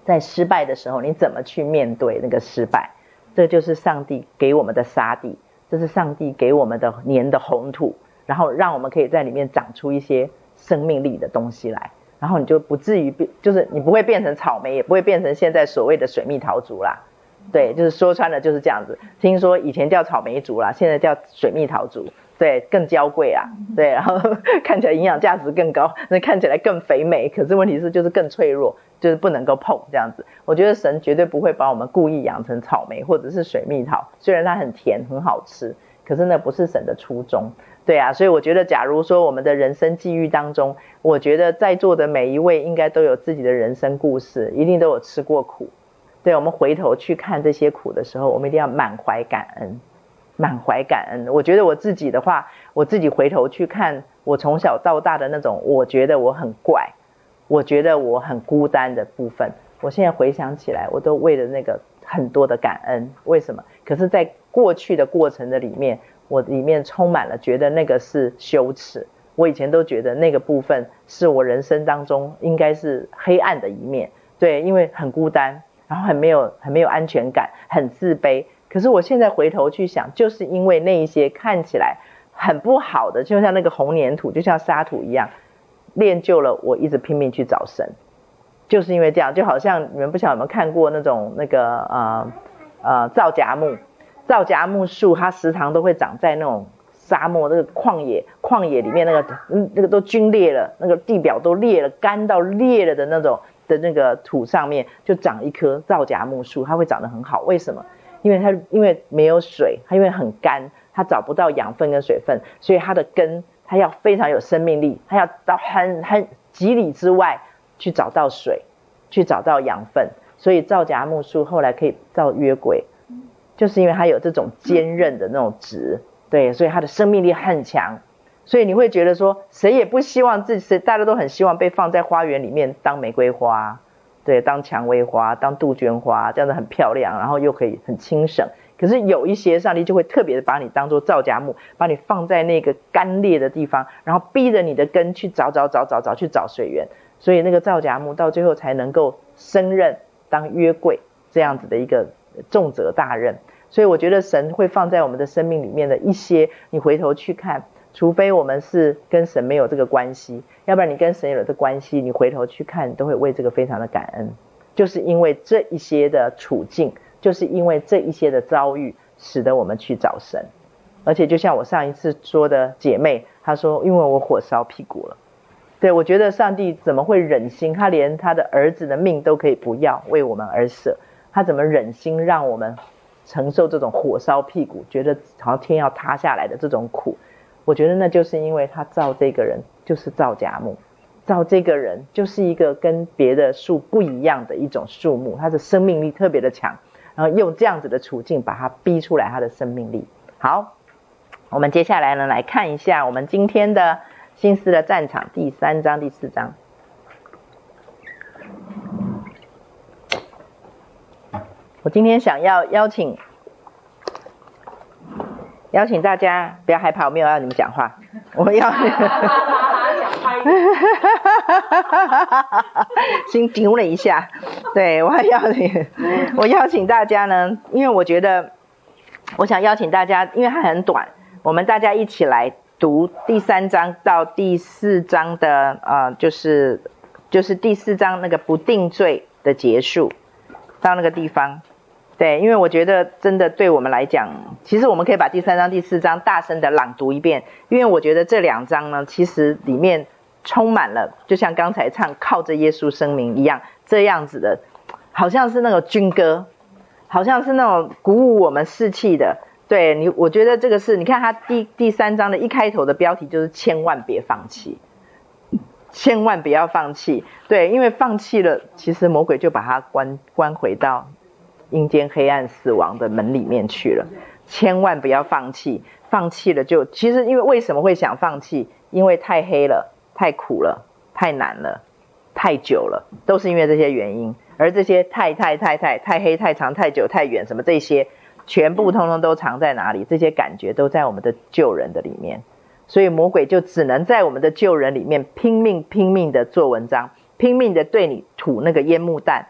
[SPEAKER 1] 在失败的时候，你怎么去面对那个失败？这就是上帝给我们的沙地，这是上帝给我们的年的红土，然后让我们可以在里面长出一些生命力的东西来，然后你就不至于变，就是你不会变成草莓，也不会变成现在所谓的水蜜桃族啦。对，就是说穿了就是这样子。听说以前叫草莓族啦，现在叫水蜜桃族，对，更娇贵啊，对，然后看起来营养价值更高，那 看起来更肥美，可是问题是就是更脆弱，就是不能够碰这样子。我觉得神绝对不会把我们故意养成草莓或者是水蜜桃，虽然它很甜很好吃，可是那不是神的初衷。对啊，所以我觉得，假如说我们的人生际遇当中，我觉得在座的每一位应该都有自己的人生故事，一定都有吃过苦。对，我们回头去看这些苦的时候，我们一定要满怀感恩，满怀感恩。我觉得我自己的话，我自己回头去看我从小到大的那种，我觉得我很怪，我觉得我很孤单的部分，我现在回想起来，我都为了那个很多的感恩。为什么？可是，在过去的过程的里面，我里面充满了觉得那个是羞耻。我以前都觉得那个部分是我人生当中应该是黑暗的一面。对，因为很孤单。然后很没有很没有安全感，很自卑。可是我现在回头去想，就是因为那一些看起来很不好的，就像那个红黏土，就像沙土一样，练就了我一直拼命去找神。就是因为这样，就好像你们不晓得有没有看过那种那个呃呃皂荚木，皂荚木树它时常都会长在那种沙漠那个旷野旷野里面，那个嗯那个都龟裂了，那个地表都裂了，干到裂了的那种。的那个土上面就长一棵皂荚木树，它会长得很好。为什么？因为它因为没有水，它因为很干，它找不到养分跟水分，所以它的根它要非常有生命力，它要到很很几里之外去找到水，去找到养分。所以皂荚木树后来可以造约柜，就是因为它有这种坚韧的那种质，对，所以它的生命力很强。所以你会觉得说，谁也不希望自己，谁大家都很希望被放在花园里面当玫瑰花，对，当蔷薇花，当杜鹃花，这样子很漂亮，然后又可以很轻省。可是有一些上帝就会特别的把你当做皂荚木，把你放在那个干裂的地方，然后逼着你的根去找找找找找去找水源，所以那个皂荚木到最后才能够升任当约柜这样子的一个重责大任。所以我觉得神会放在我们的生命里面的一些，你回头去看。除非我们是跟神没有这个关系，要不然你跟神有了这关系，你回头去看，都会为这个非常的感恩。就是因为这一些的处境，就是因为这一些的遭遇，使得我们去找神。而且就像我上一次说的姐妹，她说：“因为我火烧屁股了。”对，我觉得上帝怎么会忍心？他连他的儿子的命都可以不要，为我们而舍，他怎么忍心让我们承受这种火烧屁股，觉得好像天要塌下来的这种苦？我觉得那就是因为他造这个人就是皂荚木，造这个人就是一个跟别的树不一样的一种树木，它的生命力特别的强，然后用这样子的处境把它逼出来它的生命力。好，我们接下来呢来看一下我们今天的心思的战场第三章第四章。我今天想要邀请。邀请大家不要害怕，我没有要你们讲话，我要你 们先丢了一下，对，我还要你，我邀请大家呢，因为我觉得，我想邀请大家，因为它很短，我们大家一起来读第三章到第四章的，呃，就是就是第四章那个不定罪的结束，到那个地方。对，因为我觉得真的对我们来讲，其实我们可以把第三章、第四章大声的朗读一遍，因为我觉得这两章呢，其实里面充满了，就像刚才唱靠着耶稣声明一样，这样子的，好像是那个军歌，好像是那种鼓舞我们士气的。对你，我觉得这个是，你看他第第三章的一开头的标题就是千万别放弃，千万不要放弃。对，因为放弃了，其实魔鬼就把他关关回到。阴间黑暗死亡的门里面去了，千万不要放弃，放弃了就其实因为为什么会想放弃？因为太黑了，太苦了，太难了，太久了，都是因为这些原因。而这些太太太太太黑太长太久太远什么这些，全部通通都藏在哪里？这些感觉都在我们的旧人的里面，所以魔鬼就只能在我们的旧人里面拼命拼命的做文章，拼命的对你吐那个烟幕弹，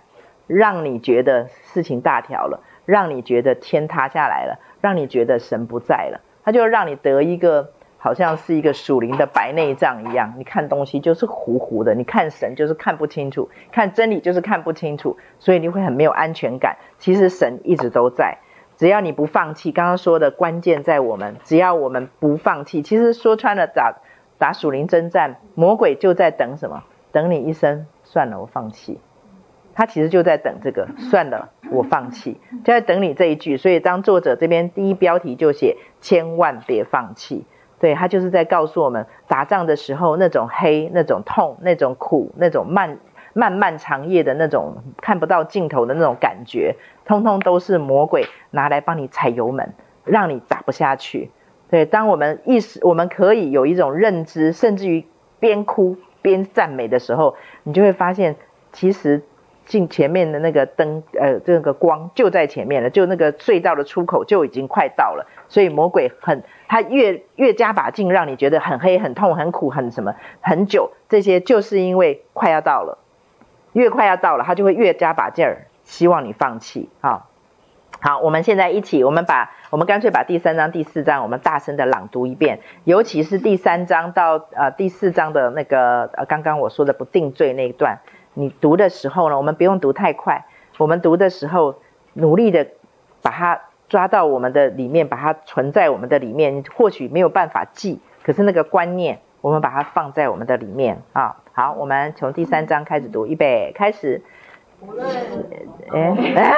[SPEAKER 1] 让你觉得事情大条了，让你觉得天塌下来了，让你觉得神不在了，他就让你得一个。好像是一个属灵的白内障一样，你看东西就是糊糊的，你看神就是看不清楚，看真理就是看不清楚，所以你会很没有安全感。其实神一直都在，只要你不放弃。刚刚说的关键在我们，只要我们不放弃。其实说穿了打打属灵征战，魔鬼就在等什么？等你一声算了，我放弃。他其实就在等这个算了，我放弃，就在等你这一句。所以当作者这边第一标题就写千万别放弃。对，他就是在告诉我们，打仗的时候那种黑、那种痛、那种苦、那种漫漫漫长夜的那种看不到尽头的那种感觉，通通都是魔鬼拿来帮你踩油门，让你打不下去。对，当我们意识，我们可以有一种认知，甚至于边哭边赞美的时候，你就会发现，其实。进前面的那个灯，呃，这个光就在前面了，就那个隧道的出口就已经快到了。所以魔鬼很，他越越加把劲，让你觉得很黑、很痛、很苦、很什么很久。这些就是因为快要到了，越快要到了，他就会越加把劲儿，希望你放弃。好，好，我们现在一起，我们把我们干脆把第三章、第四章，我们大声的朗读一遍，尤其是第三章到呃第四章的那个呃刚刚我说的不定罪那一段。你读的时候呢，我们不用读太快。我们读的时候，努力的把它抓到我们的里面，把它存在我们的里面。或许没有办法记，可是那个观念，我们把它放在我们的里面啊。好，我们从第三章开始读，预备开始。哎，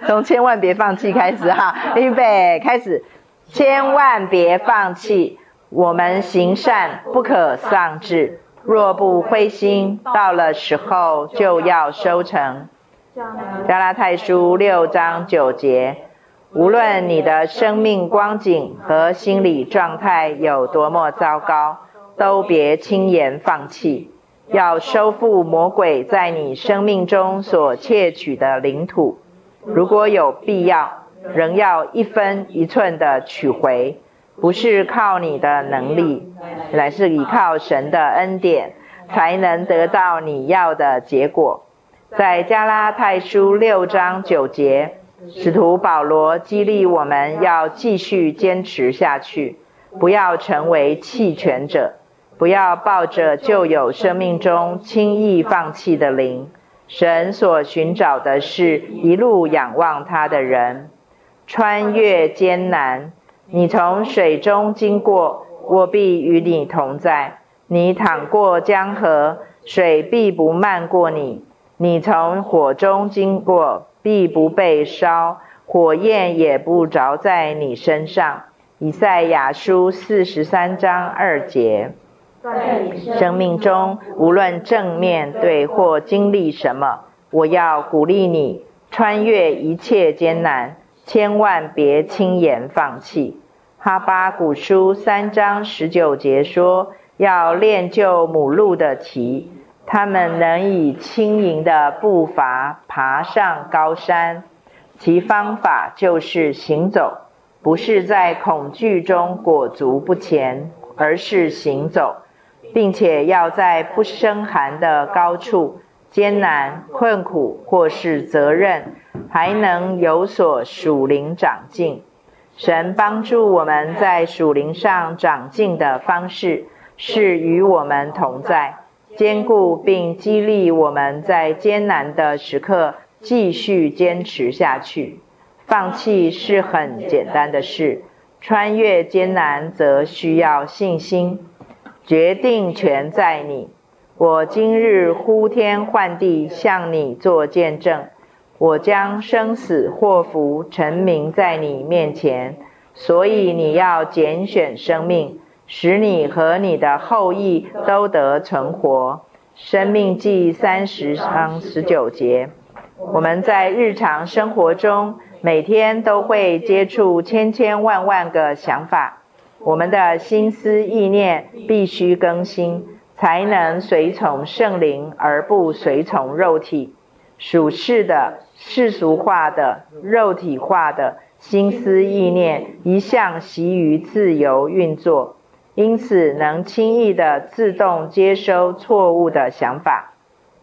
[SPEAKER 1] 从千万别放弃开始哈，预备开始，千万别放弃，我们行善不可丧志。若不灰心，到了时候就要收成。加拉太书六章九节，无论你的生命光景和心理状态有多么糟糕，都别轻言放弃，要收复魔鬼在你生命中所窃取的领土。如果有必要，仍要一分一寸的取回。不是靠你的能力，乃是依靠神的恩典，才能得到你要的结果。在加拉太书六章九节，使徒保罗激励我们要继续坚持下去，不要成为弃权者，不要抱着旧有生命中轻易放弃的灵。神所寻找的是一路仰望他的人，穿越艰难。你从水中经过，我必与你同在；你淌过江河，水必不漫过你；你从火中经过，必不被烧，火焰也不着在你身上。以赛亚书四十三章二节。生命中无论正面对或经历什么，我要鼓励你穿越一切艰难。千万别轻言放弃。哈巴古书三章十九节说：“要练就母鹿的蹄，他们能以轻盈的步伐爬上高山。其方法就是行走，不是在恐惧中裹足不前，而是行走，并且要在不生寒的高处、艰难困苦或是责任。”还能有所属灵长进。神帮助我们在属灵上长进的方式，是与我们同在，坚固并激励我们在艰难的时刻继续坚持下去。放弃是很简单的事，穿越艰难则需要信心。决定权在你。我今日呼天唤地向你做见证。我将生死祸福陈明在你面前，所以你要拣选生命，使你和你的后裔都得存活。生命记三十章十九节。我们在日常生活中，每天都会接触千千万万个想法，我们的心思意念必须更新，才能随从圣灵而不随从肉体。属世的、世俗化的、肉体化的、心思意念一向习于自由运作，因此能轻易地自动接收错误的想法。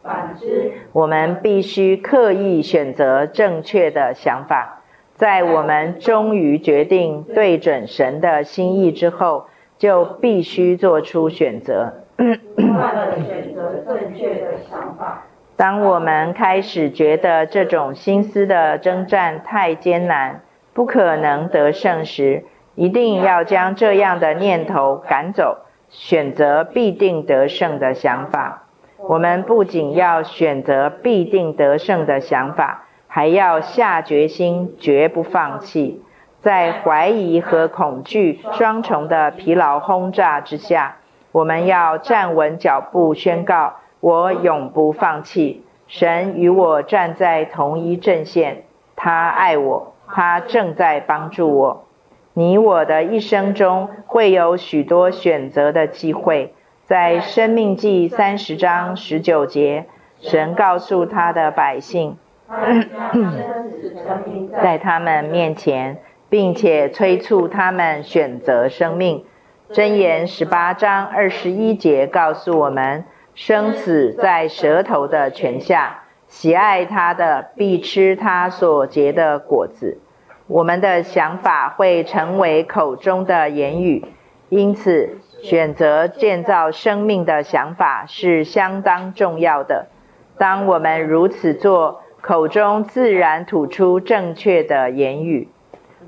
[SPEAKER 1] 反之，我们必须刻意选择正确的想法。在我们终于决定对准神的心意之后，就必须做出选择。不断地选择正确的想法。当我们开始觉得这种心思的征战太艰难，不可能得胜时，一定要将这样的念头赶走，选择必定得胜的想法。我们不仅要选择必定得胜的想法，还要下决心绝不放弃。在怀疑和恐惧双重的疲劳轰炸之下，我们要站稳脚步，宣告：我永不放弃。神与我站在同一阵线，他爱我。他正在帮助我。你我的一生中会有许多选择的机会。在生命记三十章十九节，神告诉他的百姓，在他们面前，并且催促他们选择生命。箴言十八章二十一节告诉我们，生死在舌头的权下。喜爱他的，必吃他所结的果子。我们的想法会成为口中的言语，因此选择建造生命的想法是相当重要的。当我们如此做，口中自然吐出正确的言语。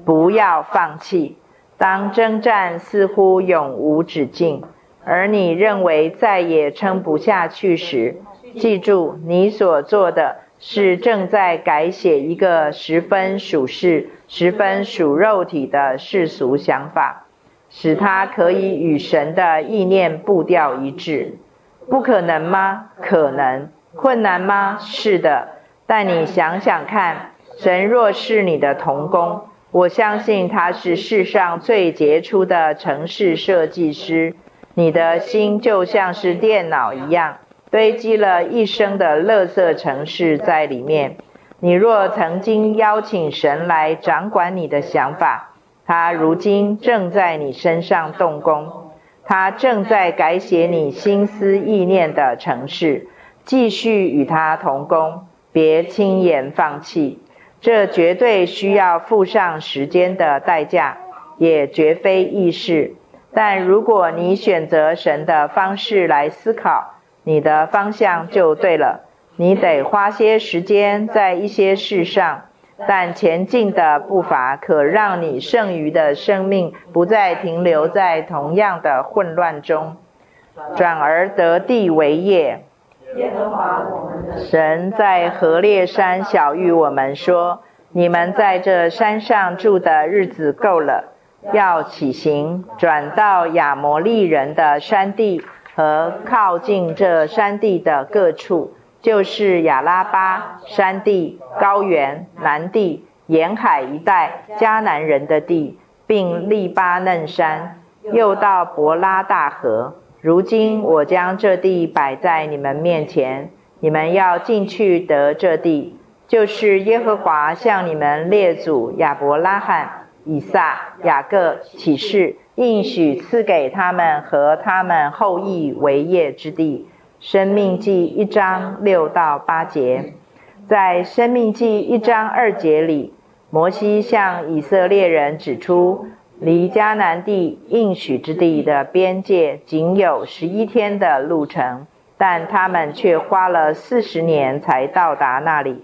[SPEAKER 1] 不要放弃。当征战似乎永无止境，而你认为再也撑不下去时，记住，你所做的是正在改写一个十分属世、十分属肉体的世俗想法，使它可以与神的意念步调一致。不可能吗？可能。困难吗？是的。但你想想看，神若是你的同工，我相信他是世上最杰出的城市设计师。你的心就像是电脑一样。堆积了一生的垃圾城市在里面。你若曾经邀请神来掌管你的想法，他如今正在你身上动工，他正在改写你心思意念的城市。继续与他同工，别轻言放弃。这绝对需要付上时间的代价，也绝非易事。但如果你选择神的方式来思考，你的方向就对了。你得花些时间在一些事上，但前进的步伐可让你剩余的生命不再停留在同样的混乱中，转而得地为业。神在何烈山晓谕我们说：“你们在这山上住的日子够了，要起行，转到亚摩利人的山地。”和靠近这山地的各处，就是亚拉巴山地、高原、南地、沿海一带迦南人的地，并利巴嫩山，又到伯拉大河。如今我将这地摆在你们面前，你们要进去得这地，就是耶和华向你们列祖亚伯拉罕、以撒、雅各起誓。应许赐给他们和他们后裔为业之地。生命记一章六到八节，在生命记一章二节里，摩西向以色列人指出，离迦南地应许之地的边界仅有十一天的路程，但他们却花了四十年才到达那里。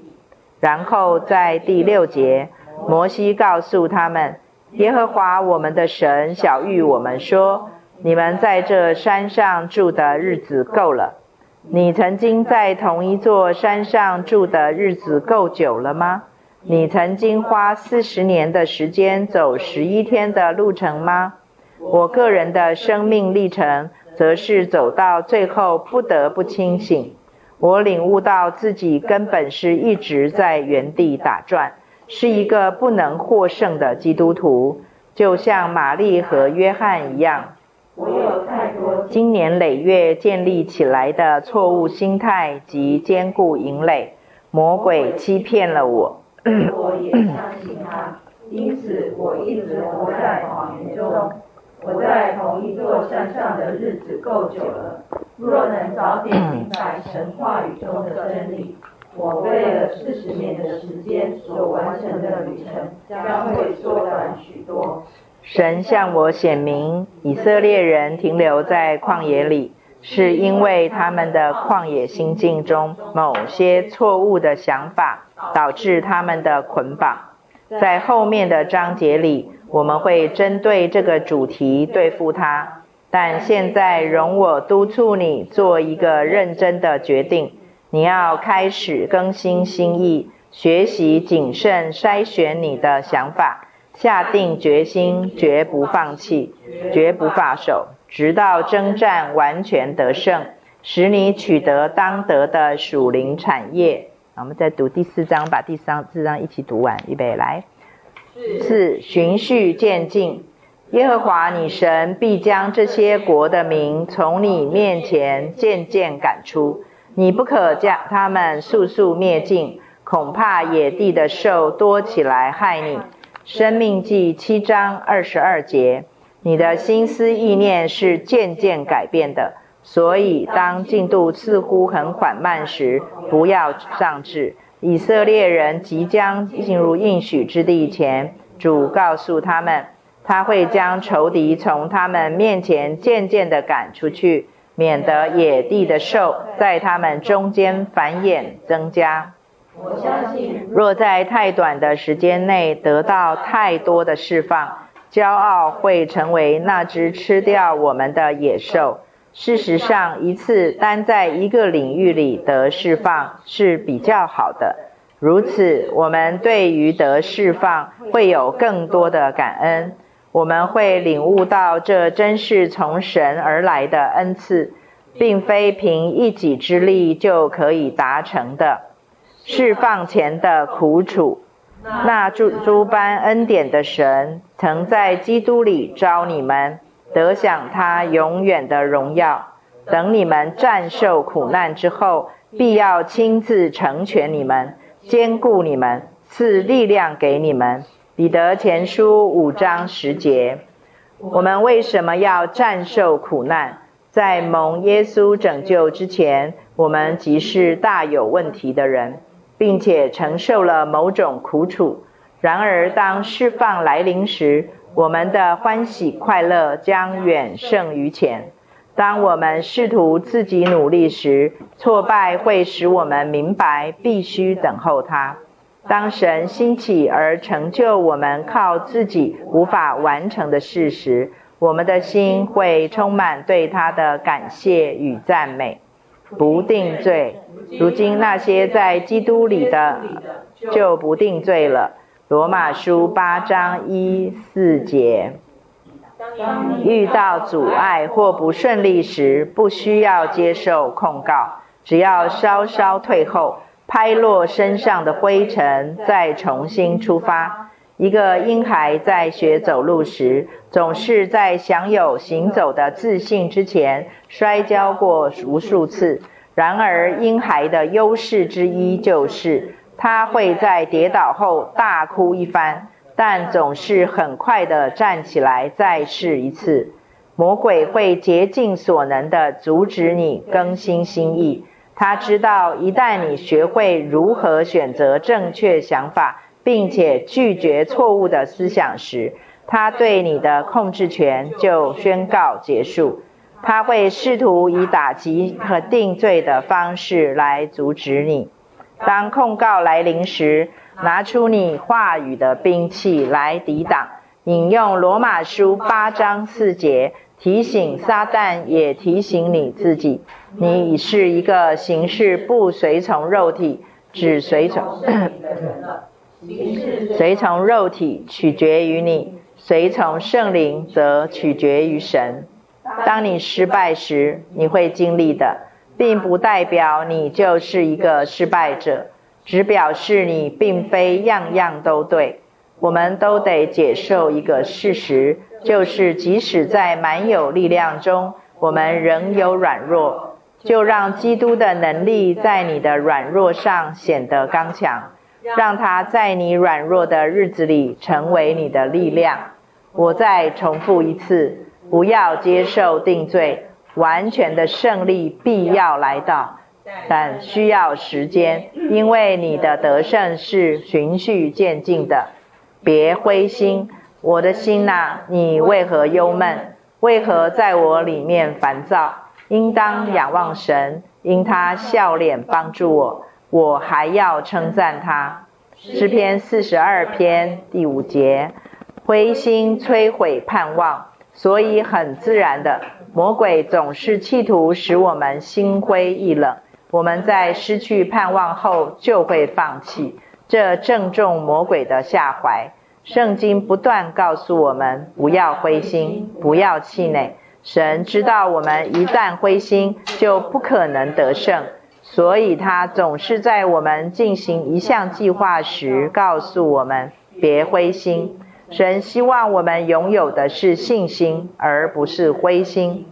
[SPEAKER 1] 然后在第六节，摩西告诉他们。耶和华我们的神晓諭我们说：“你们在这山上住的日子够了。你曾经在同一座山上住的日子够久了吗？你曾经花四十年的时间走十一天的路程吗？我个人的生命历程，则是走到最后不得不清醒。我领悟到自己根本是一直在原地打转。”是一个不能获胜的基督徒，就像玛丽和约翰一样。我有太多经年累月建立起来的错误心态及坚固营垒，魔鬼欺骗了我。我也相信他。
[SPEAKER 3] 因此我一直活在谎言中。我在同一座山上的日子够久了，若能早点明白神话语中的真理，我为了四十年的时间所完成的旅程将会缩短许多。
[SPEAKER 1] 神向我显明，以色列人停留在旷野里，是因为他们的旷野心境中某些错误的想法导致他们的捆绑。在后面的章节里，我们会针对这个主题对付他。但现在容我督促你做一个认真的决定，你要开始更新心意，学习谨慎筛选你的想法。下定决心，绝不放弃，绝不罢手，直到征战完全得胜，使你取得当得的属灵产业。我们再读第四章，把第三四章一起读完，预备来。四，循序渐进，耶和华你神必将这些国的民从你面前渐渐赶出，你不可将他们速速灭尽，恐怕野地的兽多起来害你。生命记七章二十二节，你的心思意念是渐渐改变的，所以当进度似乎很缓慢时，不要丧志。以色列人即将进入应许之地前，主告诉他们，他会将仇敌从他们面前渐渐地赶出去，免得野地的兽在他们中间繁衍增加。
[SPEAKER 3] 我相信，
[SPEAKER 1] 若在太短的时间内得到太多的释放，骄傲会成为那只吃掉我们的野兽。事实上，一次单在一个领域里得释放是比较好的。如此，我们对于得释放会有更多的感恩。我们会领悟到，这真是从神而来的恩赐，并非凭一己之力就可以达成的。释放前的苦楚，那诸诸般恩典的神，曾在基督里召你们，得享他永远的荣耀。等你们战胜苦难之后，必要亲自成全你们，坚固你们，赐力量给你们。彼得前书五章十节。我们为什么要战胜苦难？在蒙耶稣拯救之前，我们即是大有问题的人。并且承受了某种苦楚，然而当释放来临时，我们的欢喜快乐将远胜于前。当我们试图自己努力时，挫败会使我们明白必须等候他。当神兴起而成就我们靠自己无法完成的事时，我们的心会充满对他的感谢与赞美。不定罪。如今那些在基督里的就不定罪了。罗马书八章一四节。遇到阻碍或不顺利时，不需要接受控告，只要稍稍退后，拍落身上的灰尘，再重新出发。一个婴孩在学走路时，总是在享有行走的自信之前摔跤过无数次。然而，婴孩的优势之一就是他会在跌倒后大哭一番，但总是很快地站起来再试一次。魔鬼会竭尽所能地阻止你更新心意。他知道，一旦你学会如何选择正确想法，并且拒绝错误的思想时，他对你的控制权就宣告结束。他会试图以打击和定罪的方式来阻止你。当控告来临时，拿出你话语的兵器来抵挡。引用罗马书八章四节，提醒撒旦，也提醒你自己：你已是一个行事不随从肉体，只随从。随从肉体取决于你，随从圣灵则取决于神。当你失败时，你会经历的，并不代表你就是一个失败者，只表示你并非样样都对。我们都得接受一个事实，就是即使在满有力量中，我们仍有软弱。就让基督的能力在你的软弱上显得刚强。让它在你软弱的日子里成为你的力量。我再重复一次，不要接受定罪，完全的胜利必要来到，但需要时间，因为你的得胜是循序渐进的。别灰心，我的心哪，你为何忧闷？为何在我里面烦躁？应当仰望神，因他笑脸帮助我，我还要称赞他。诗篇四十二篇第五节。灰心摧毁盼望，所以很自然的，魔鬼总是企图使我们心灰意冷。我们在失去盼望后就会放弃，这正中魔鬼的下怀。圣经不断告诉我们，不要灰心，不要气馁。神知道我们一旦灰心，就不可能得胜，所以他总是在我们进行一项计划时，告诉我们别灰心。神希望我们拥有的是信心，而不是灰心。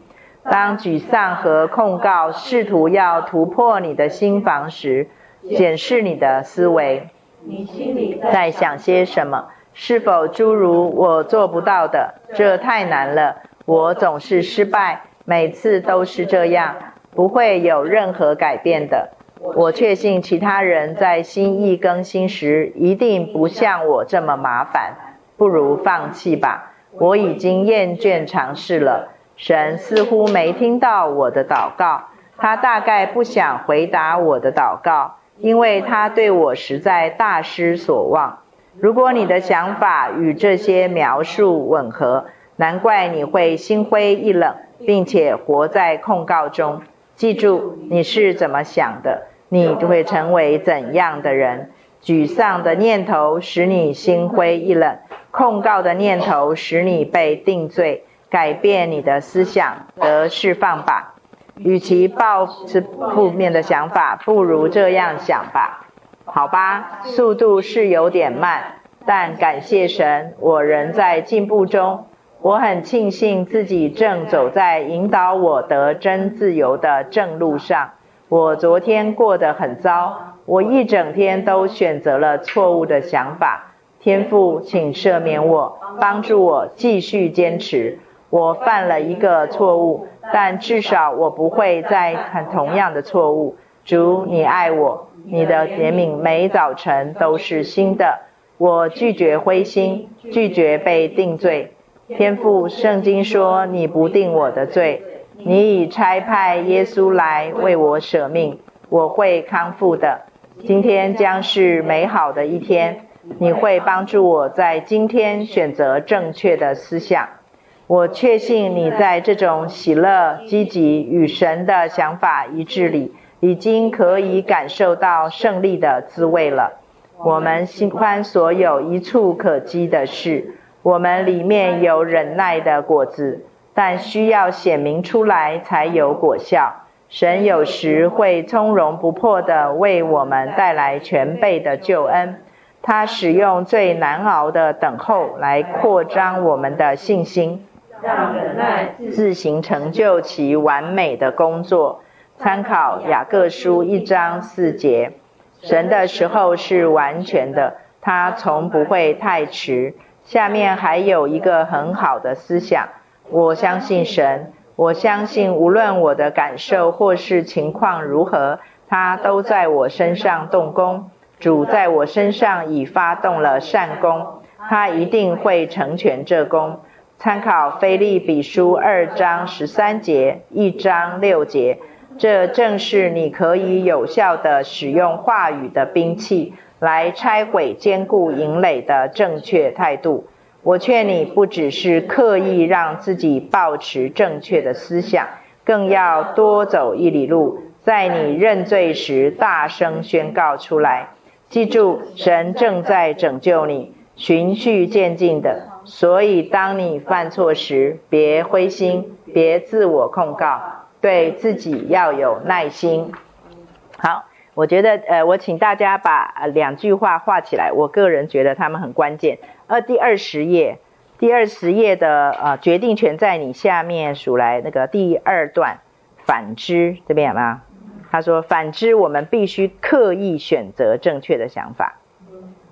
[SPEAKER 1] 当沮丧和控告试图要突破你的心房时，检视你的思维，
[SPEAKER 3] 你心里
[SPEAKER 1] 在想些什么？是否诸如我做不到的，这太难了，我总是失败，每次都是这样，不会有任何改变的。我确信其他人在心意更新时，一定不像我这么麻烦。不如放弃吧，我已经厌倦尝试了。神似乎没听到我的祷告，他大概不想回答我的祷告，因为他对我实在大失所望。如果你的想法与这些描述吻合，难怪你会心灰意冷，并且活在控告中。记住，你是怎么想的，你就会成为怎样的人。沮丧的念头使你心灰意冷。控告的念头使你被定罪，改变你的思想，得释放吧。与其抱持负面的想法，不如这样想吧。好吧，速度是有点慢，但感谢神，我仍在进步中。我很庆幸自己正走在引导我得真自由的正路上。我昨天过得很糟，我一整天都选择了错误的想法。天父，请赦免我，帮助我继续坚持。我犯了一个错误，但至少我不会再犯同样的错误。主，你爱我，你的怜悯每早晨都是新的。我拒绝灰心，拒绝被定罪。天父，圣经说你不定我的罪，你已差派耶稣来为我舍命，我会康复的。今天将是美好的一天。你会帮助我在今天选择正确的思想。我确信你在这种喜乐、积极与神的想法一致里，已经可以感受到胜利的滋味了。我们喜欢所有一触可及的事。我们里面有忍耐的果子，但需要显明出来才有果效。神有时会从容不迫地为我们带来全备的救恩。他使用最难熬的等候来扩张我们的信心，让忍耐自行成就其完美的工作。参考雅各书一章四节，神的时候是完全的，他从不会太迟。下面还有一个很好的思想，我相信神，我相信无论我的感受或是情况如何，他都在我身上动工。主在我身上已发动了善工，他一定会成全这工。参考腓利比书二章十三节、一章六节，这正是你可以有效地使用话语的兵器，来拆毁坚固营垒的正确态度。我劝你不只是刻意让自己保持正确的思想，更要多走一里路，在你认罪时大声宣告出来。记住，神正在拯救你，循序渐进的。所以，当你犯错时，别灰心，别自我控告，对自己要有耐心。好，我觉得，呃，我请大家把两句话画起来。我个人觉得他们很关键。呃，第二十页，第二十页的呃，决定权在你下面数来那个第二段，反之这边有没有？他说：“反之，我们必须刻意选择正确的想法。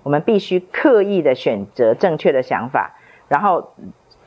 [SPEAKER 1] 我们必须刻意的选择正确的想法。然后，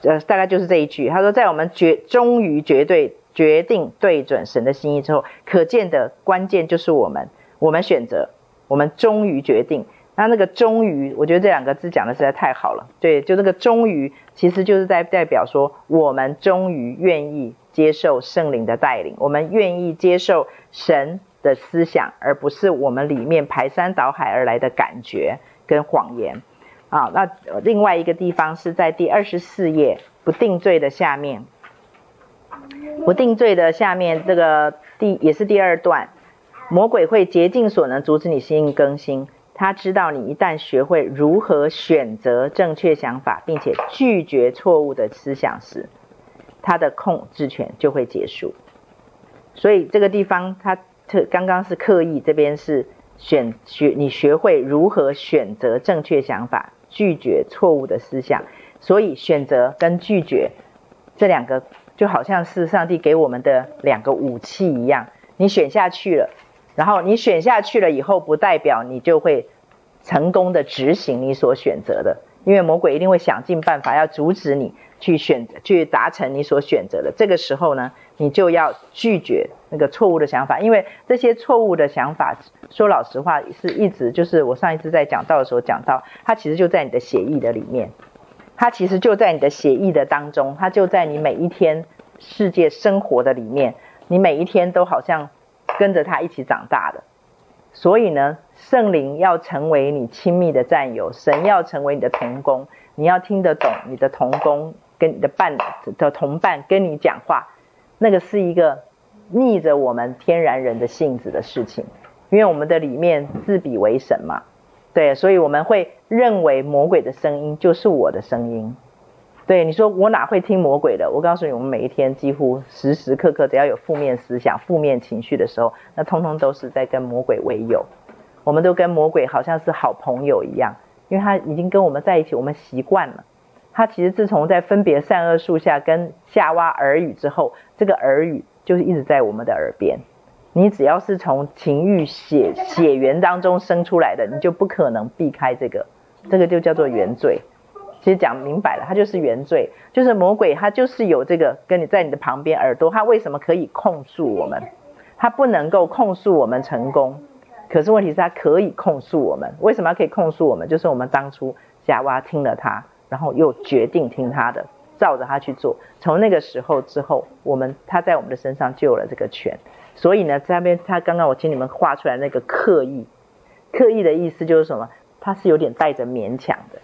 [SPEAKER 1] 呃，大概就是这一句，他说，在我们决终于绝对决定对准神的心意之后，可见的关键就是我们，我们选择，我们终于决定。那那个终于，我觉得这两个字讲的实在太好了。对，就那个终于，其实就是在代表说，我们终于愿意接受圣灵的带领，我们愿意接受神的思想，而不是我们里面排山倒海而来的感觉跟谎言。啊，那另外一个地方是在第二十四页不定罪的下面，不定罪的下面这个第也是第二段，魔鬼会竭尽所能阻止你心意更新。他知道你一旦学会如何选择正确想法，并且拒绝错误的思想时，他的控制权就会结束。所以这个地方他特刚刚是刻意，这边是选学你学会如何选择正确想法，拒绝错误的思想。所以选择跟拒绝这两个就好像是上帝给我们的两个武器一样，你选下去了。然后你选下去了以后，不代表你就会成功的执行你所选择的，因为魔鬼一定会想尽办法要阻止你去选择、去达成你所选择的。这个时候呢，你就要拒绝那个错误的想法，因为这些错误的想法，说老实话是一直就是我上一次在讲到的时候讲到，它其实就在你的写意的里面，它其实就在你的写意的当中，它就在你每一天世界生活的里面，你每一天都好像。跟着他一起长大的，所以呢，圣灵要成为你亲密的战友，神要成为你的同工，你要听得懂你的同工跟你的伴的同伴跟你讲话，那个是一个逆着我们天然人的性子的事情，因为我们的里面自比为神嘛，对，所以我们会认为魔鬼的声音就是我的声音。对，你说我哪会听魔鬼的？我告诉你，我们每一天几乎时时刻刻，只要有负面思想、负面情绪的时候，那通通都是在跟魔鬼为友。我们都跟魔鬼好像是好朋友一样，因为他已经跟我们在一起，我们习惯了。他其实自从在分别善恶树下跟夏娃耳语之后，这个耳语就是一直在我们的耳边。你只要是从情欲血血缘当中生出来的，你就不可能避开这个，这个就叫做原罪。其实讲明白了，他就是原罪，就是魔鬼，他就是有这个跟你在你的旁边耳朵，他为什么可以控诉我们？他不能够控诉我们成功，可是问题是，他可以控诉我们。为什么可以控诉我们？就是我们当初夏娃听了他，然后又决定听他的，照着他去做。从那个时候之后，我们他在我们的身上就有了这个权。所以呢，在那边他刚刚我请你们画出来那个刻意，刻意的意思就是什么？他是有点带着勉强的。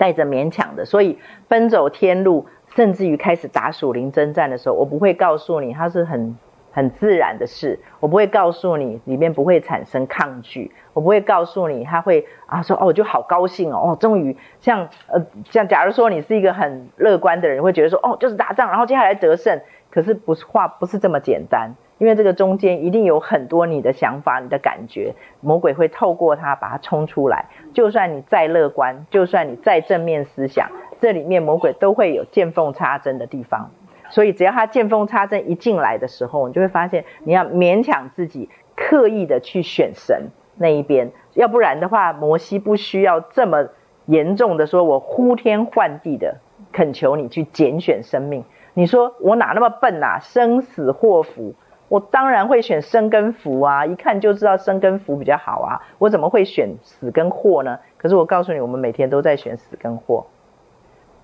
[SPEAKER 1] 带着勉强的，所以奔走天路，甚至于开始打鼠灵征战的时候，我不会告诉你它是很很自然的事，我不会告诉你里面不会产生抗拒，我不会告诉你他会啊说哦我就好高兴哦，哦终于像呃像假如说你是一个很乐观的人，会觉得说哦就是打仗，然后接下来得胜，可是不是话不是这么简单。因为这个中间一定有很多你的想法、你的感觉，魔鬼会透过它把它冲出来。就算你再乐观，就算你再正面思想，这里面魔鬼都会有见缝插针的地方。所以只要他见缝插针一进来的时候，你就会发现你要勉强自己，刻意的去选神那一边，要不然的话，摩西不需要这么严重的说，我呼天唤地的恳求你去拣选生命。你说我哪那么笨啊？生死祸福。我当然会选生跟福啊，一看就知道生跟福比较好啊。我怎么会选死跟祸呢？可是我告诉你，我们每天都在选死跟祸。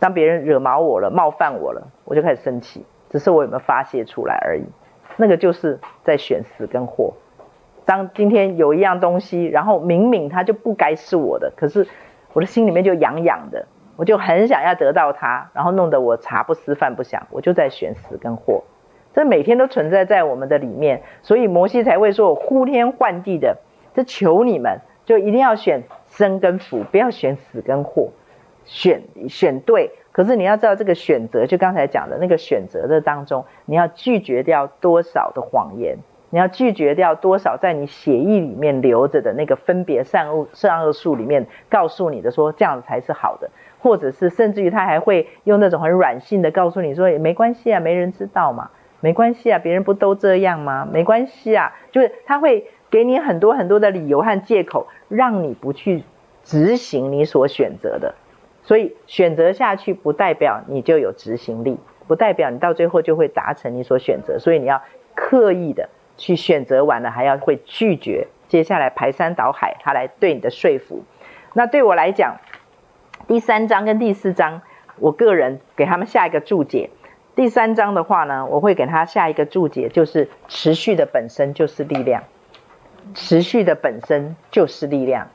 [SPEAKER 1] 当别人惹毛我了、冒犯我了，我就开始生气，只是我有没有发泄出来而已。那个就是在选死跟祸。当今天有一样东西，然后明明它就不该是我的，可是我的心里面就痒痒的，我就很想要得到它，然后弄得我茶不思饭不想，我就在选死跟祸。这每天都存在在我们的里面，所以摩西才会说：“我呼天唤地的，这求你们，就一定要选生跟福，不要选死跟祸，选选对。可是你要知道，这个选择，就刚才讲的那个选择的当中，你要拒绝掉多少的谎言，你要拒绝掉多少在你血液里面留着的那个分别善恶善恶树里面告诉你的说这样子才是好的，或者是甚至于他还会用那种很软性的告诉你说也没关系啊，没人知道嘛。”没关系啊，别人不都这样吗？没关系啊，就是他会给你很多很多的理由和借口，让你不去执行你所选择的。所以选择下去不代表你就有执行力，不代表你到最后就会达成你所选择。所以你要刻意的去选择完了，还要会拒绝，接下来排山倒海，他来对你的说服。那对我来讲，第三章跟第四章，我个人给他们下一个注解。第三章的话呢，我会给他下一个注解，就是持续的本身就是力量，持续的本身就是力量。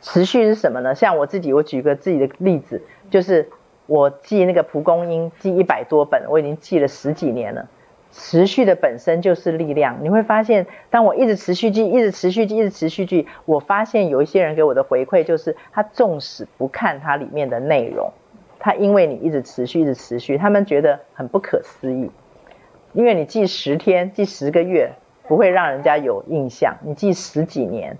[SPEAKER 1] 持续是什么呢？像我自己，我举个自己的例子，就是我记那个蒲公英，记一百多本，我已经记了十几年了。持续的本身就是力量。你会发现，当我一直持续记，一直持续记，一直持续记，我发现有一些人给我的回馈就是，他纵使不看它里面的内容。他因为你一直持续，一直持续，他们觉得很不可思议。因为你记十天，记十个月，不会让人家有印象。你记十几年，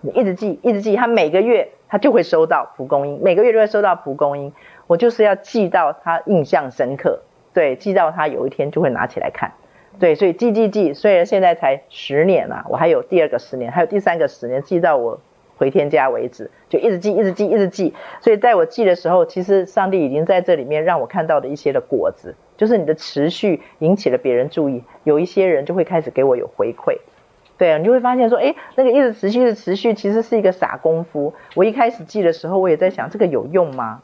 [SPEAKER 1] 你一直记，一直记，他每个月他就会收到蒲公英，每个月都会收到蒲公英。我就是要记到他印象深刻，对，记到他有一天就会拿起来看，对，所以记记记。虽然现在才十年了，我还有第二个十年，还有第三个十年，记到我。回天家为止，就一直记，一直记，一直记。所以在我记的时候，其实上帝已经在这里面让我看到的一些的果子，就是你的持续引起了别人注意，有一些人就会开始给我有回馈。对啊，你就会发现说，诶，那个一直持续的持续，其实是一个傻功夫。我一开始记的时候，我也在想，这个有用吗？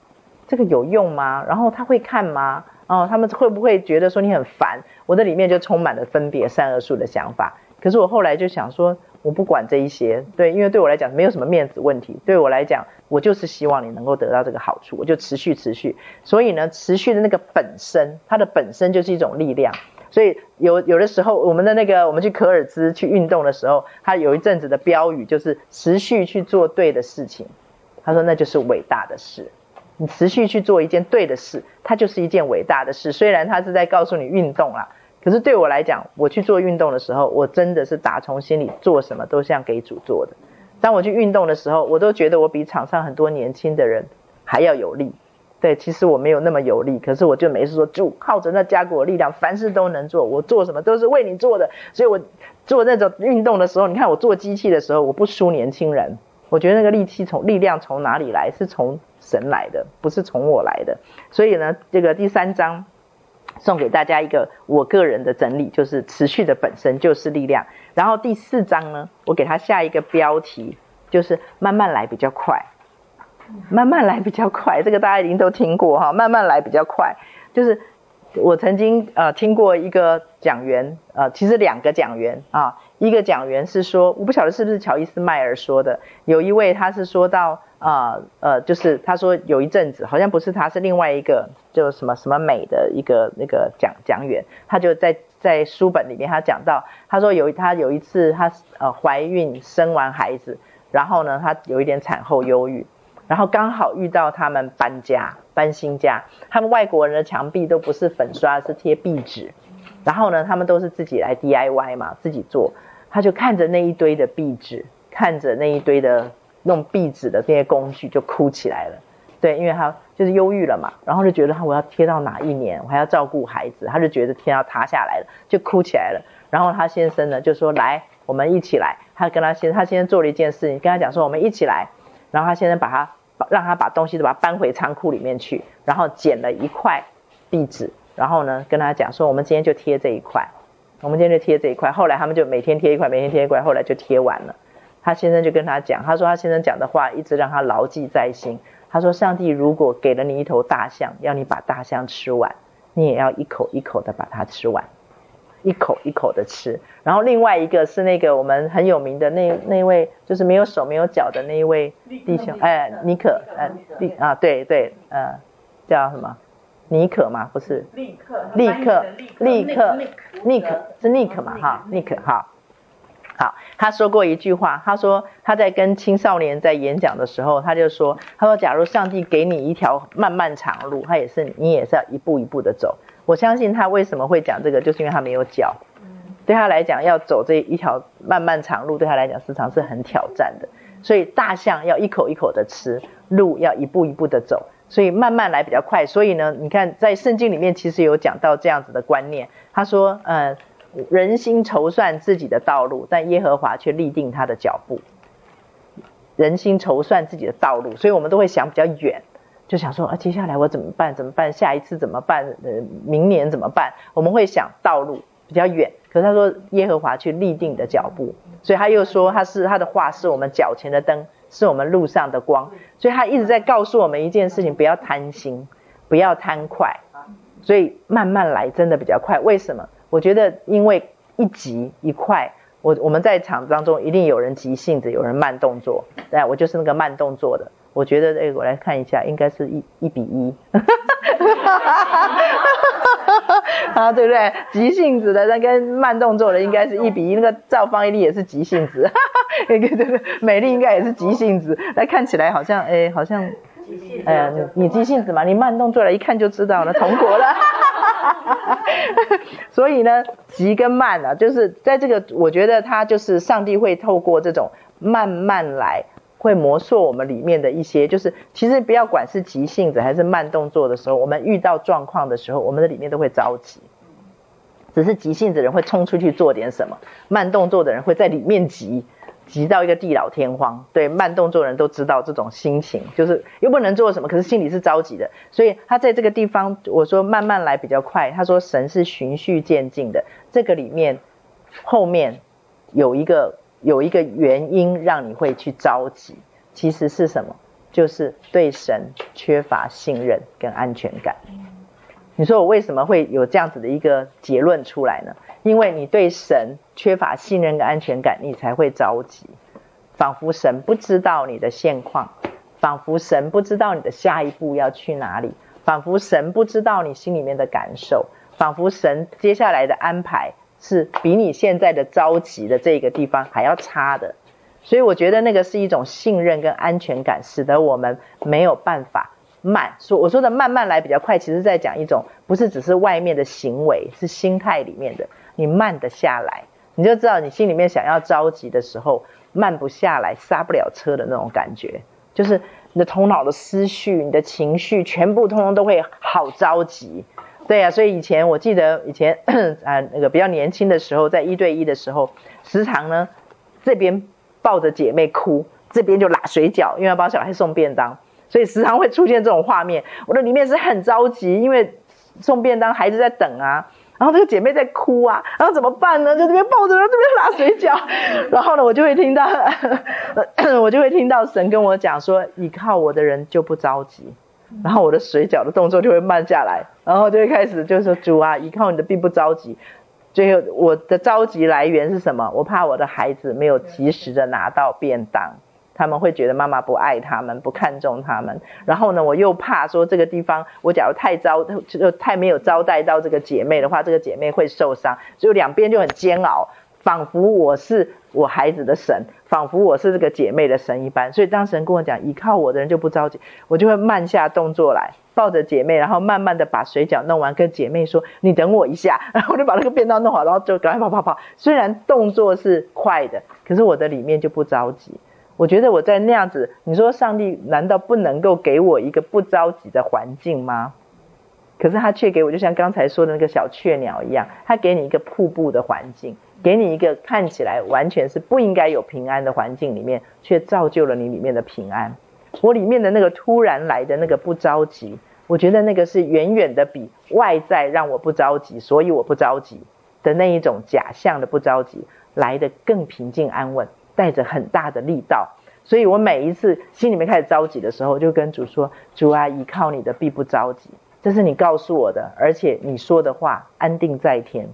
[SPEAKER 1] 这个有用吗？然后他会看吗？哦，他们会不会觉得说你很烦？我的里面就充满了分别善恶树的想法。可是我后来就想说。我不管这一些，对，因为对我来讲没有什么面子问题。对我来讲，我就是希望你能够得到这个好处，我就持续持续。所以呢，持续的那个本身，它的本身就是一种力量。所以有有的时候，我们的那个我们去可尔兹去运动的时候，他有一阵子的标语就是持续去做对的事情。他说那就是伟大的事。你持续去做一件对的事，它就是一件伟大的事。虽然他是在告诉你运动啦。可是对我来讲，我去做运动的时候，我真的是打从心里做什么都像给主做的。当我去运动的时候，我都觉得我比场上很多年轻的人还要有力。对，其实我没有那么有力，可是我就没事说，主靠着那加给我力量，凡事都能做。我做什么都是为你做的，所以我做那种运动的时候，你看我做机器的时候，我不输年轻人。我觉得那个力气从力量从哪里来？是从神来的，不是从我来的。所以呢，这个第三章。送给大家一个我个人的整理，就是持续的本身就是力量。然后第四章呢，我给他下一个标题，就是慢慢来比较快，慢慢来比较快。这个大家已经都听过哈，慢慢来比较快。就是我曾经呃听过一个讲员，呃其实两个讲员啊，一个讲员是说，我不晓得是不是乔伊斯迈尔说的，有一位他是说到。啊呃，呃，就是他说有一阵子，好像不是他，是另外一个，就什么什么美的一个那个讲讲员，他就在在书本里面他讲到，他说有他有一次他呃怀孕生完孩子，然后呢他有一点产后忧郁，然后刚好遇到他们搬家搬新家，他们外国人的墙壁都不是粉刷，是贴壁纸，然后呢他们都是自己来 DIY 嘛，自己做，他就看着那一堆的壁纸，看着那一堆的。弄壁纸的这些工具就哭起来了，对，因为他就是忧郁了嘛，然后就觉得他我要贴到哪一年，我还要照顾孩子，他就觉得天要塌下来了，就哭起来了。然后他先生呢就说来，我们一起来。他跟他先，他先生做了一件事情，跟他讲说我们一起来。然后他先生把他让他把东西都把它搬回仓库里面去，然后捡了一块壁纸，然后呢跟他讲说我们今天就贴这一块，我们今天就贴这一块。后来他们就每天贴一块，每天贴一块，后来就贴完了。他先生就跟他讲，他说他先生讲的话一直让他牢记在心。他说，上帝如果给了你一头大象，要你把大象吃完，你也要一口一口的把它吃完，一口一口的吃。然后另外一个是那个我们很有名的那那位，就是没有手没有脚的那一位弟兄，哎，尼可，呃，尼啊，对对，呃，叫什么？尼可嘛？不是，立刻，立刻，立刻，尼可是尼可嘛？哈，尼可哈。好，他说过一句话，他说他在跟青少年在演讲的时候，他就说，他说假如上帝给你一条漫漫长路，他也是你也是要一步一步的走。我相信他为什么会讲这个，就是因为他没有脚，对他来讲要走这一条漫漫长路，对他来讲时常是很挑战的。所以大象要一口一口的吃，路要一步一步的走，所以慢慢来比较快。所以呢，你看在圣经里面其实有讲到这样子的观念，他说，嗯。人心筹算自己的道路，但耶和华却立定他的脚步。人心筹算自己的道路，所以我们都会想比较远，就想说啊，接下来我怎么办？怎么办？下一次怎么办？呃，明年怎么办？我们会想道路比较远。可是他说耶和华去立定的脚步，所以他又说他是他的话是我们脚前的灯，是我们路上的光。所以他一直在告诉我们一件事情：不要贪心，不要贪快。所以慢慢来真的比较快。为什么？我觉得因为一急一快。我我们在场当中一定有人急性子，有人慢动作，对，我就是那个慢动作的。我觉得，哎，我来看一下，应该是一一比一，啊，对不对？急性子的那跟慢动作的应该是一比一。那个赵芳一定也是急性子，对对对，美丽应该也是急性子。那看起来好像，哎，好像，哎呀，你急性子嘛，你慢动作了，一看就知道了，同国了。所以呢，急跟慢啊，就是在这个，我觉得他就是上帝会透过这种慢慢来，会磨塑我们里面的一些，就是其实不要管是急性子还是慢动作的时候，我们遇到状况的时候，我们的里面都会着急。只是急性子的人会冲出去做点什么，慢动作的人会在里面急。急到一个地老天荒，对，慢动作人都知道这种心情，就是又不能做什么，可是心里是着急的。所以他在这个地方，我说慢慢来比较快。他说神是循序渐进的，这个里面后面有一个有一个原因让你会去着急，其实是什么？就是对神缺乏信任跟安全感。你说我为什么会有这样子的一个结论出来呢？因为你对神缺乏信任跟安全感，你才会着急，仿佛神不知道你的现况，仿佛神不知道你的下一步要去哪里，仿佛神不知道你心里面的感受，仿佛神接下来的安排是比你现在的着急的这个地方还要差的。所以我觉得那个是一种信任跟安全感，使得我们没有办法。慢说，我说的慢慢来比较快，其实在讲一种不是只是外面的行为，是心态里面的。你慢得下来，你就知道你心里面想要着急的时候，慢不下来，刹不了车的那种感觉，就是你的头脑的思绪、你的情绪，全部通通都会好着急。对呀、啊，所以以前我记得以前啊 那个比较年轻的时候，在一对一的时候，时常呢这边抱着姐妹哭，这边就拉水饺，因为要帮小孩送便当。所以时常会出现这种画面，我的里面是很着急，因为送便当，孩子在等啊，然后这个姐妹在哭啊，然后怎么办呢？就这边抱着，然后这边拉水饺，然后呢，我就会听到，我就会听到神跟我讲说，依靠我的人就不着急，然后我的水饺的动作就会慢下来，然后就会开始就是说主啊，依靠你的并不着急，最后我的着急来源是什么？我怕我的孩子没有及时的拿到便当。他们会觉得妈妈不爱他们，不看重他们。然后呢，我又怕说这个地方，我假如太招，就太没有招待到这个姐妹的话，这个姐妹会受伤。所以两边就很煎熬，仿佛我是我孩子的神，仿佛我是这个姐妹的神一般。所以当神跟我讲，依靠我的人就不着急，我就会慢下动作来，抱着姐妹，然后慢慢的把水饺弄完，跟姐妹说：“你等我一下。”然后我就把那个便当弄好，然后就赶快跑跑跑。虽然动作是快的，可是我的里面就不着急。我觉得我在那样子，你说上帝难道不能够给我一个不着急的环境吗？可是他却给我，就像刚才说的那个小雀鸟一样，他给你一个瀑布的环境，给你一个看起来完全是不应该有平安的环境里面，却造就了你里面的平安。我里面的那个突然来的那个不着急，我觉得那个是远远的比外在让我不着急，所以我不着急的那一种假象的不着急来得更平静安稳。带着很大的力道，所以我每一次心里面开始着急的时候，就跟主说：“主啊，依靠你的必不着急，这是你告诉我的，而且你说的话安定在天，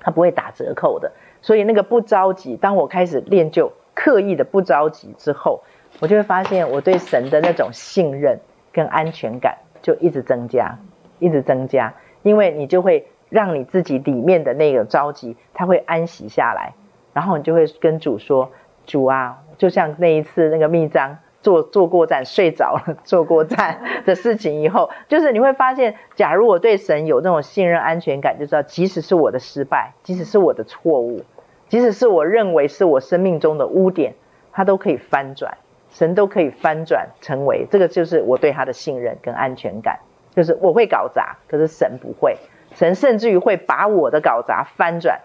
[SPEAKER 1] 它不会打折扣的。”所以那个不着急，当我开始练就刻意的不着急之后，我就会发现我对神的那种信任跟安全感就一直增加，一直增加，因为你就会让你自己里面的那个着急，它会安息下来。然后你就会跟主说：“主啊，就像那一次那个密章坐坐过站睡着了，坐过站的事情以后，就是你会发现，假如我对神有那种信任安全感，就知道即使是我的失败，即使是我的错误，即使是我认为是我生命中的污点，它都可以翻转，神都可以翻转成为这个，就是我对他的信任跟安全感，就是我会搞砸，可是神不会，神甚至于会把我的搞砸翻转。”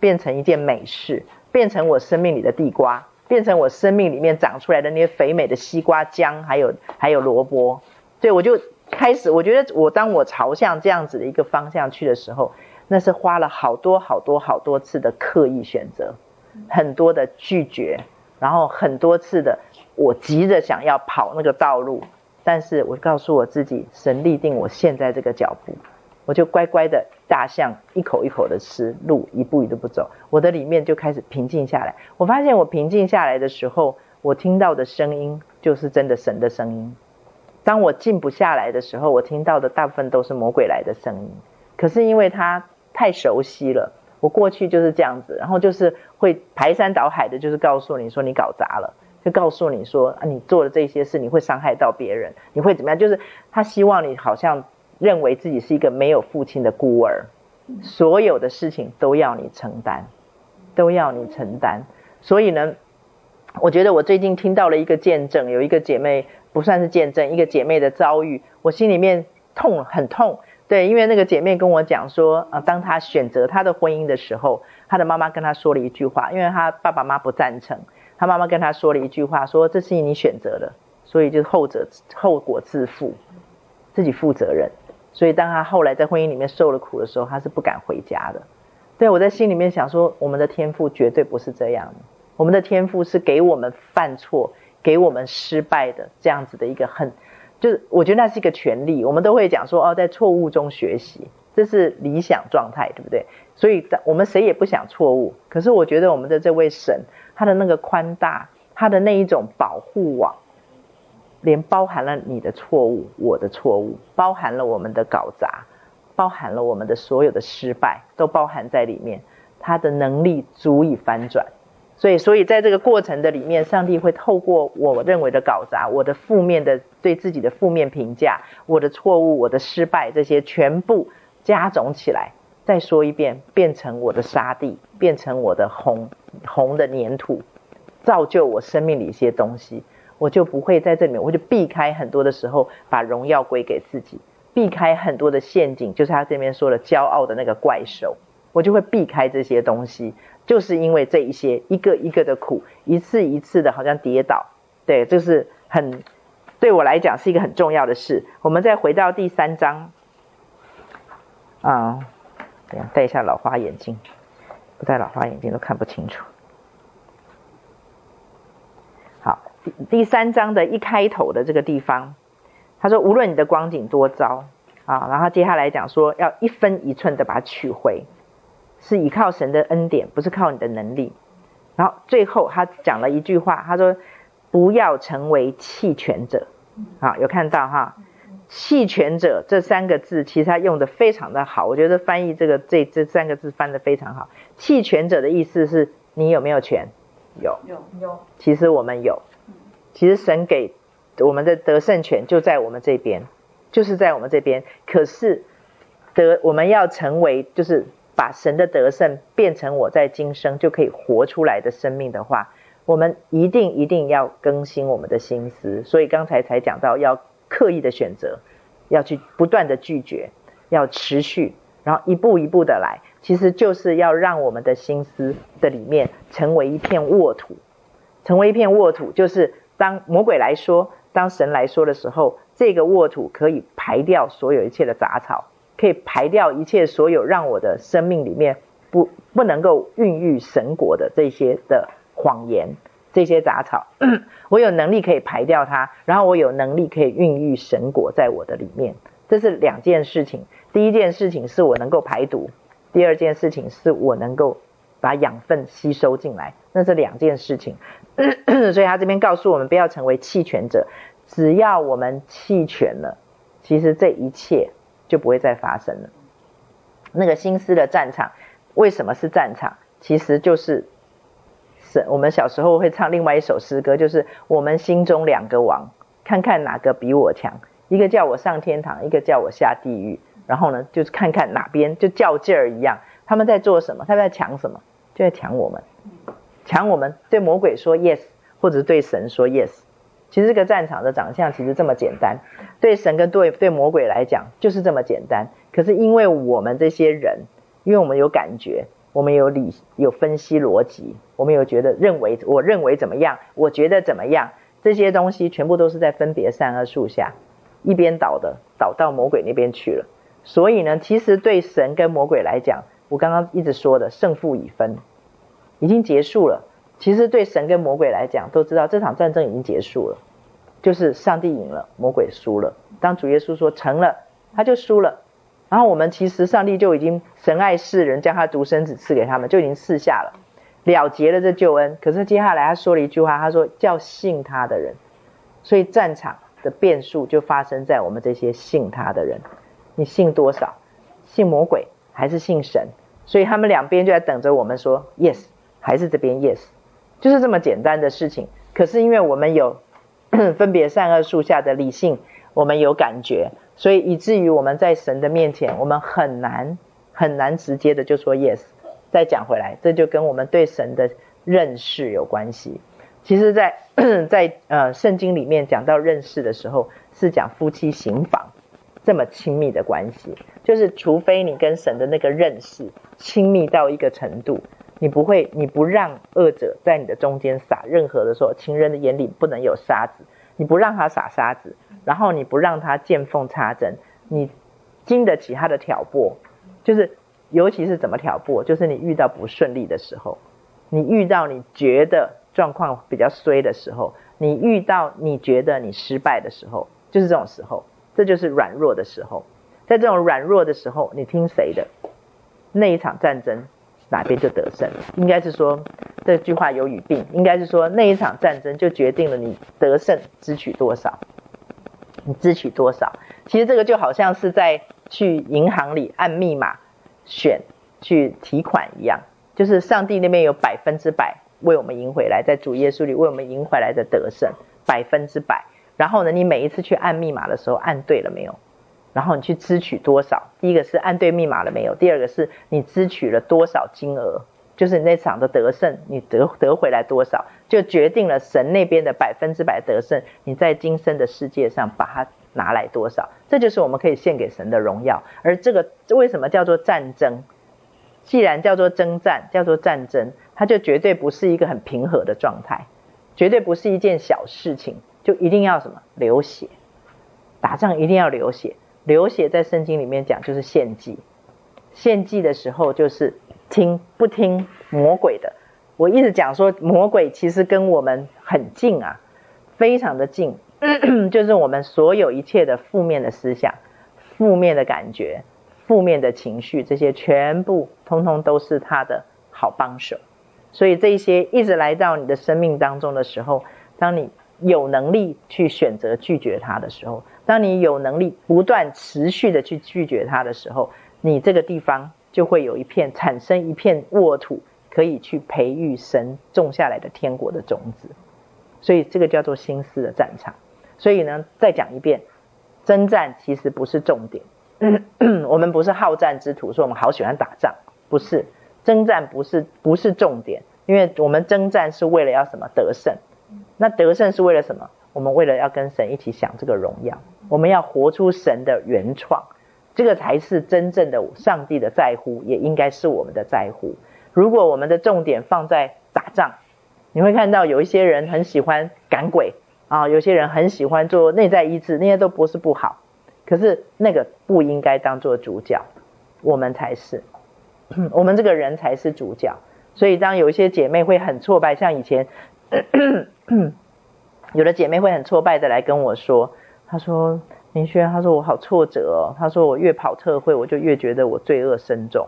[SPEAKER 1] 变成一件美事，变成我生命里的地瓜，变成我生命里面长出来的那些肥美的西瓜姜，还有还有萝卜。对，我就开始，我觉得我当我朝向这样子的一个方向去的时候，那是花了好多好多好多次的刻意选择，很多的拒绝，然后很多次的我急着想要跑那个道路，但是我告诉我自己，神立定我现在这个脚步，我就乖乖的大象一口一口的吃，路一步一步不走，我的里面就开始平静下来。我发现我平静下来的时候，我听到的声音就是真的神的声音。当我静不下来的时候，我听到的大部分都是魔鬼来的声音。可是因为他太熟悉了，我过去就是这样子，然后就是会排山倒海的，就是告诉你说你搞砸了，就告诉你说啊，你做了这些事，你会伤害到别人，你会怎么样？就是他希望你好像认为自己是一个没有父亲的孤儿，所有的事情都要你承担，都要你承担。所以呢，我觉得我最近听到了一个见证，有一个姐妹。不算是见证一个姐妹的遭遇，我心里面痛很痛。对，因为那个姐妹跟我讲说，啊，当她选择她的婚姻的时候，她的妈妈跟她说了一句话，因为她爸爸妈妈不赞成，她妈妈跟她说了一句话，说这是你选择的，所以就是后者后果自负，自己负责任。所以当他后来在婚姻里面受了苦的时候，他是不敢回家的。对，我在心里面想说，我们的天赋绝对不是这样，我们的天赋是给我们犯错。给我们失败的这样子的一个很，就是我觉得那是一个权利，我们都会讲说哦，在错误中学习，这是理想状态，对不对？所以，我们谁也不想错误。可是，我觉得我们的这位神，他的那个宽大，他的那一种保护网，连包含了你的错误，我的错误，包含了我们的搞砸，包含了我们的所有的失败，都包含在里面。他的能力足以翻转。所以，所以在这个过程的里面，上帝会透过我认为的搞砸，我的负面的对自己的负面评价，我的错误，我的失败，这些全部加总起来，再说一遍，变成我的沙地，变成我的红红的粘土，造就我生命里一些东西，我就不会在这里面，我就避开很多的时候，把荣耀归给自己，避开很多的陷阱，就是他这边说的骄傲的那个怪兽，我就会避开这些东西。就是因为这一些一个一个的苦，一次一次的好像跌倒，对，这是很对我来讲是一个很重要的事。我们再回到第三章，啊，等下戴一下老花眼镜，不戴老花眼镜都看不清楚。好，第第三章的一开头的这个地方，他说：“无论你的光景多糟啊，然后接下来讲说要一分一寸的把它取回。”是依靠神的恩典，不是靠你的能力。然后最后他讲了一句话，他说：“不要成为弃权者。”啊，有看到哈？弃权者这三个字，其实他用的非常的好。我觉得翻译这个这这三个字翻的非常好。弃权者的意思是你有没有权？有有有。其实我们有，其实神给我们的得胜权就在我们这边，就是在我们这边。可是得我们要成为就是。把神的得胜变成我在今生就可以活出来的生命的话，我们一定一定要更新我们的心思。所以刚才才讲到要刻意的选择，要去不断的拒绝，要持续，然后一步一步的来，其实就是要让我们的心思的里面成为一片沃土，成为一片沃土，就是当魔鬼来说，当神来说的时候，这个沃土可以排掉所有一切的杂草。可以排掉一切所有让我的生命里面不不能够孕育神果的这些的谎言，这些杂草，我有能力可以排掉它，然后我有能力可以孕育神果在我的里面，这是两件事情。第一件事情是我能够排毒，第二件事情是我能够把养分吸收进来，那是两件事情。所以他这边告诉我们不要成为弃权者，只要我们弃权了，其实这一切。就不会再发生了。那个心思的战场，为什么是战场？其实就是是我们小时候会唱另外一首诗歌，就是我们心中两个王，看看哪个比我强。一个叫我上天堂，一个叫我下地狱。然后呢，就是看看哪边就较劲儿一样。他们在做什么？他们在抢什么？就在抢我们，抢我们。对魔鬼说 yes，或者是对神说 yes。其实这个战场的长相其实这么简单，对神跟对对魔鬼来讲就是这么简单。可是因为我们这些人，因为我们有感觉，我们有理，有分析逻辑，我们有觉得认为，我认为怎么样，我觉得怎么样，这些东西全部都是在分别善恶树下一边倒的，倒到魔鬼那边去了。所以呢，其实对神跟魔鬼来讲，我刚刚一直说的胜负已分，已经结束了。其实对神跟魔鬼来讲，都知道这场战争已经结束了，就是上帝赢了，魔鬼输了。当主耶稣说成了，他就输了。然后我们其实上帝就已经神爱世人，将他独生子赐给他们，就已经赐下了，了结了这救恩。可是接下来他说了一句话，他说叫信他的人。所以战场的变数就发生在我们这些信他的人。你信多少？信魔鬼还是信神？所以他们两边就在等着我们说 yes，还是这边 yes，就是这么简单的事情。可是因为我们有 分别善恶树下的理性，我们有感觉。所以以至于我们在神的面前，我们很难很难直接的就说 yes。再讲回来，这就跟我们对神的认识有关系。其实在，在呃圣经里面讲到认识的时候，是讲夫妻行房这么亲密的关系，就是除非你跟神的那个认识亲密到一个程度，你不会，你不让恶者在你的中间撒任何的时候，情人的眼里不能有沙子，你不让他撒沙子。然后你不让他见缝插针，你经得起他的挑拨，就是尤其是怎么挑拨，就是你遇到不顺利的时候，你遇到你觉得状况比较衰的时候，你遇到你觉得你失败的时候，就是这种时候，这就是软弱的时候。在这种软弱的时候，你听谁的？那一场战争哪边就得胜？应该是说这句话有语病，应该是说那一场战争就决定了你得胜支取多少。你支取多少？其实这个就好像是在去银行里按密码选去提款一样，就是上帝那边有百分之百为我们赢回来，在主耶稣里为我们赢回来的得胜，百分之百。然后呢，你每一次去按密码的时候按对了没有？然后你去支取多少？第一个是按对密码了没有？第二个是你支取了多少金额？就是你那场的得胜，你得得回来多少，就决定了神那边的百分之百得胜。你在今生的世界上把它拿来多少，这就是我们可以献给神的荣耀。而这个为什么叫做战争？既然叫做征战，叫做战争，它就绝对不是一个很平和的状态，绝对不是一件小事情，就一定要什么流血，打仗一定要流血。流血在圣经里面讲就是献祭，献祭的时候就是。听不听魔鬼的？我一直讲说，魔鬼其实跟我们很近啊，非常的近，就是我们所有一切的负面的思想、负面的感觉、负面的情绪，这些全部通通都是他的好帮手。所以这些一直来到你的生命当中的时候，当你有能力去选择拒绝他的时候，当你有能力不断持续的去拒绝他的时候，你这个地方。就会有一片产生一片沃土，可以去培育神种下来的天国的种子，所以这个叫做心思的战场。所以呢，再讲一遍，征战其实不是重点。我们不是好战之徒，说我们好喜欢打仗，不是征战不是不是重点，因为我们征战是为了要什么得胜？那得胜是为了什么？我们为了要跟神一起享这个荣耀，我们要活出神的原创。这个才是真正的上帝的在乎，也应该是我们的在乎。如果我们的重点放在打仗，你会看到有一些人很喜欢赶鬼啊，有些人很喜欢做内在医治，那些都不是不好。可是那个不应该当做主角，我们才是，我们这个人才是主角。所以当有一些姐妹会很挫败，像以前 有的姐妹会很挫败的来跟我说，她说。明轩，他说我好挫折哦。他说我越跑特会，我就越觉得我罪恶深重。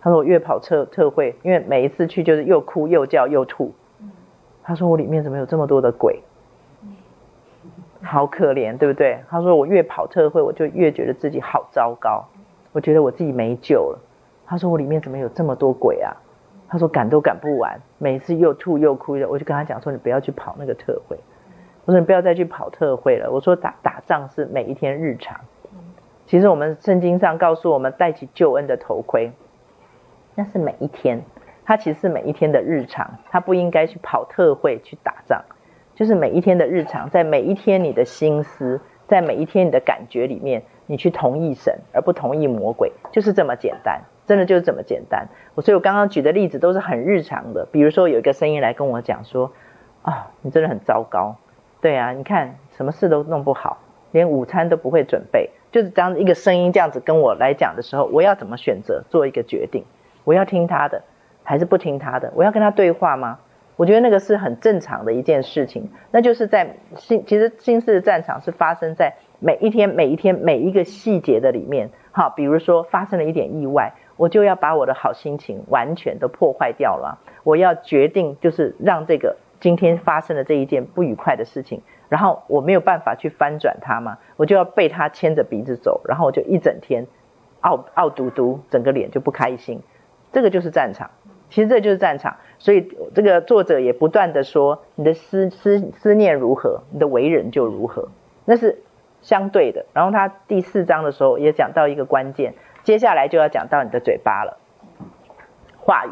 [SPEAKER 1] 他说我越跑特特会，因为每一次去就是又哭又叫又吐。他说我里面怎么有这么多的鬼？好可怜，对不对？他说我越跑特会，我就越觉得自己好糟糕。我觉得我自己没救了。他说我里面怎么有这么多鬼啊？他说赶都赶不完，每一次又吐又哭的，我就跟他讲说，你不要去跑那个特会。我说你不要再去跑特会了。我说打打仗是每一天日常。其实我们圣经上告诉我们，戴起救恩的头盔，那是每一天。它其实是每一天的日常，它不应该去跑特会去打仗，就是每一天的日常，在每一天你的心思在每一天你的感觉里面，你去同意神，而不同意魔鬼，就是这么简单，真的就是这么简单。我所以我刚刚举的例子都是很日常的，比如说有一个声音来跟我讲说，啊、哦，你真的很糟糕，对啊，你看什么事都弄不好，连午餐都不会准备，就是当一个声音这样子跟我来讲的时候，我要怎么选择做一个决定？我要听他的，还是不听他的？我要跟他对话吗？我觉得那个是很正常的一件事情，那就是在心，其实心思的战场是发生在每一天、每一天、每一个细节的里面。好，比如说发生了一点意外，我就要把我的好心情完全都破坏掉了。我要决定，就是让这个今天发生的这一件不愉快的事情，然后我没有办法去翻转它嘛，我就要被他牵着鼻子走，然后我就一整天傲傲嘟嘟，整个脸就不开心。这个就是战场。其实这就是战场，所以这个作者也不断的说，你的思思思念如何，你的为人就如何，那是相对的。然后他第四章的时候也讲到一个关键，接下来就要讲到你的嘴巴了。话语，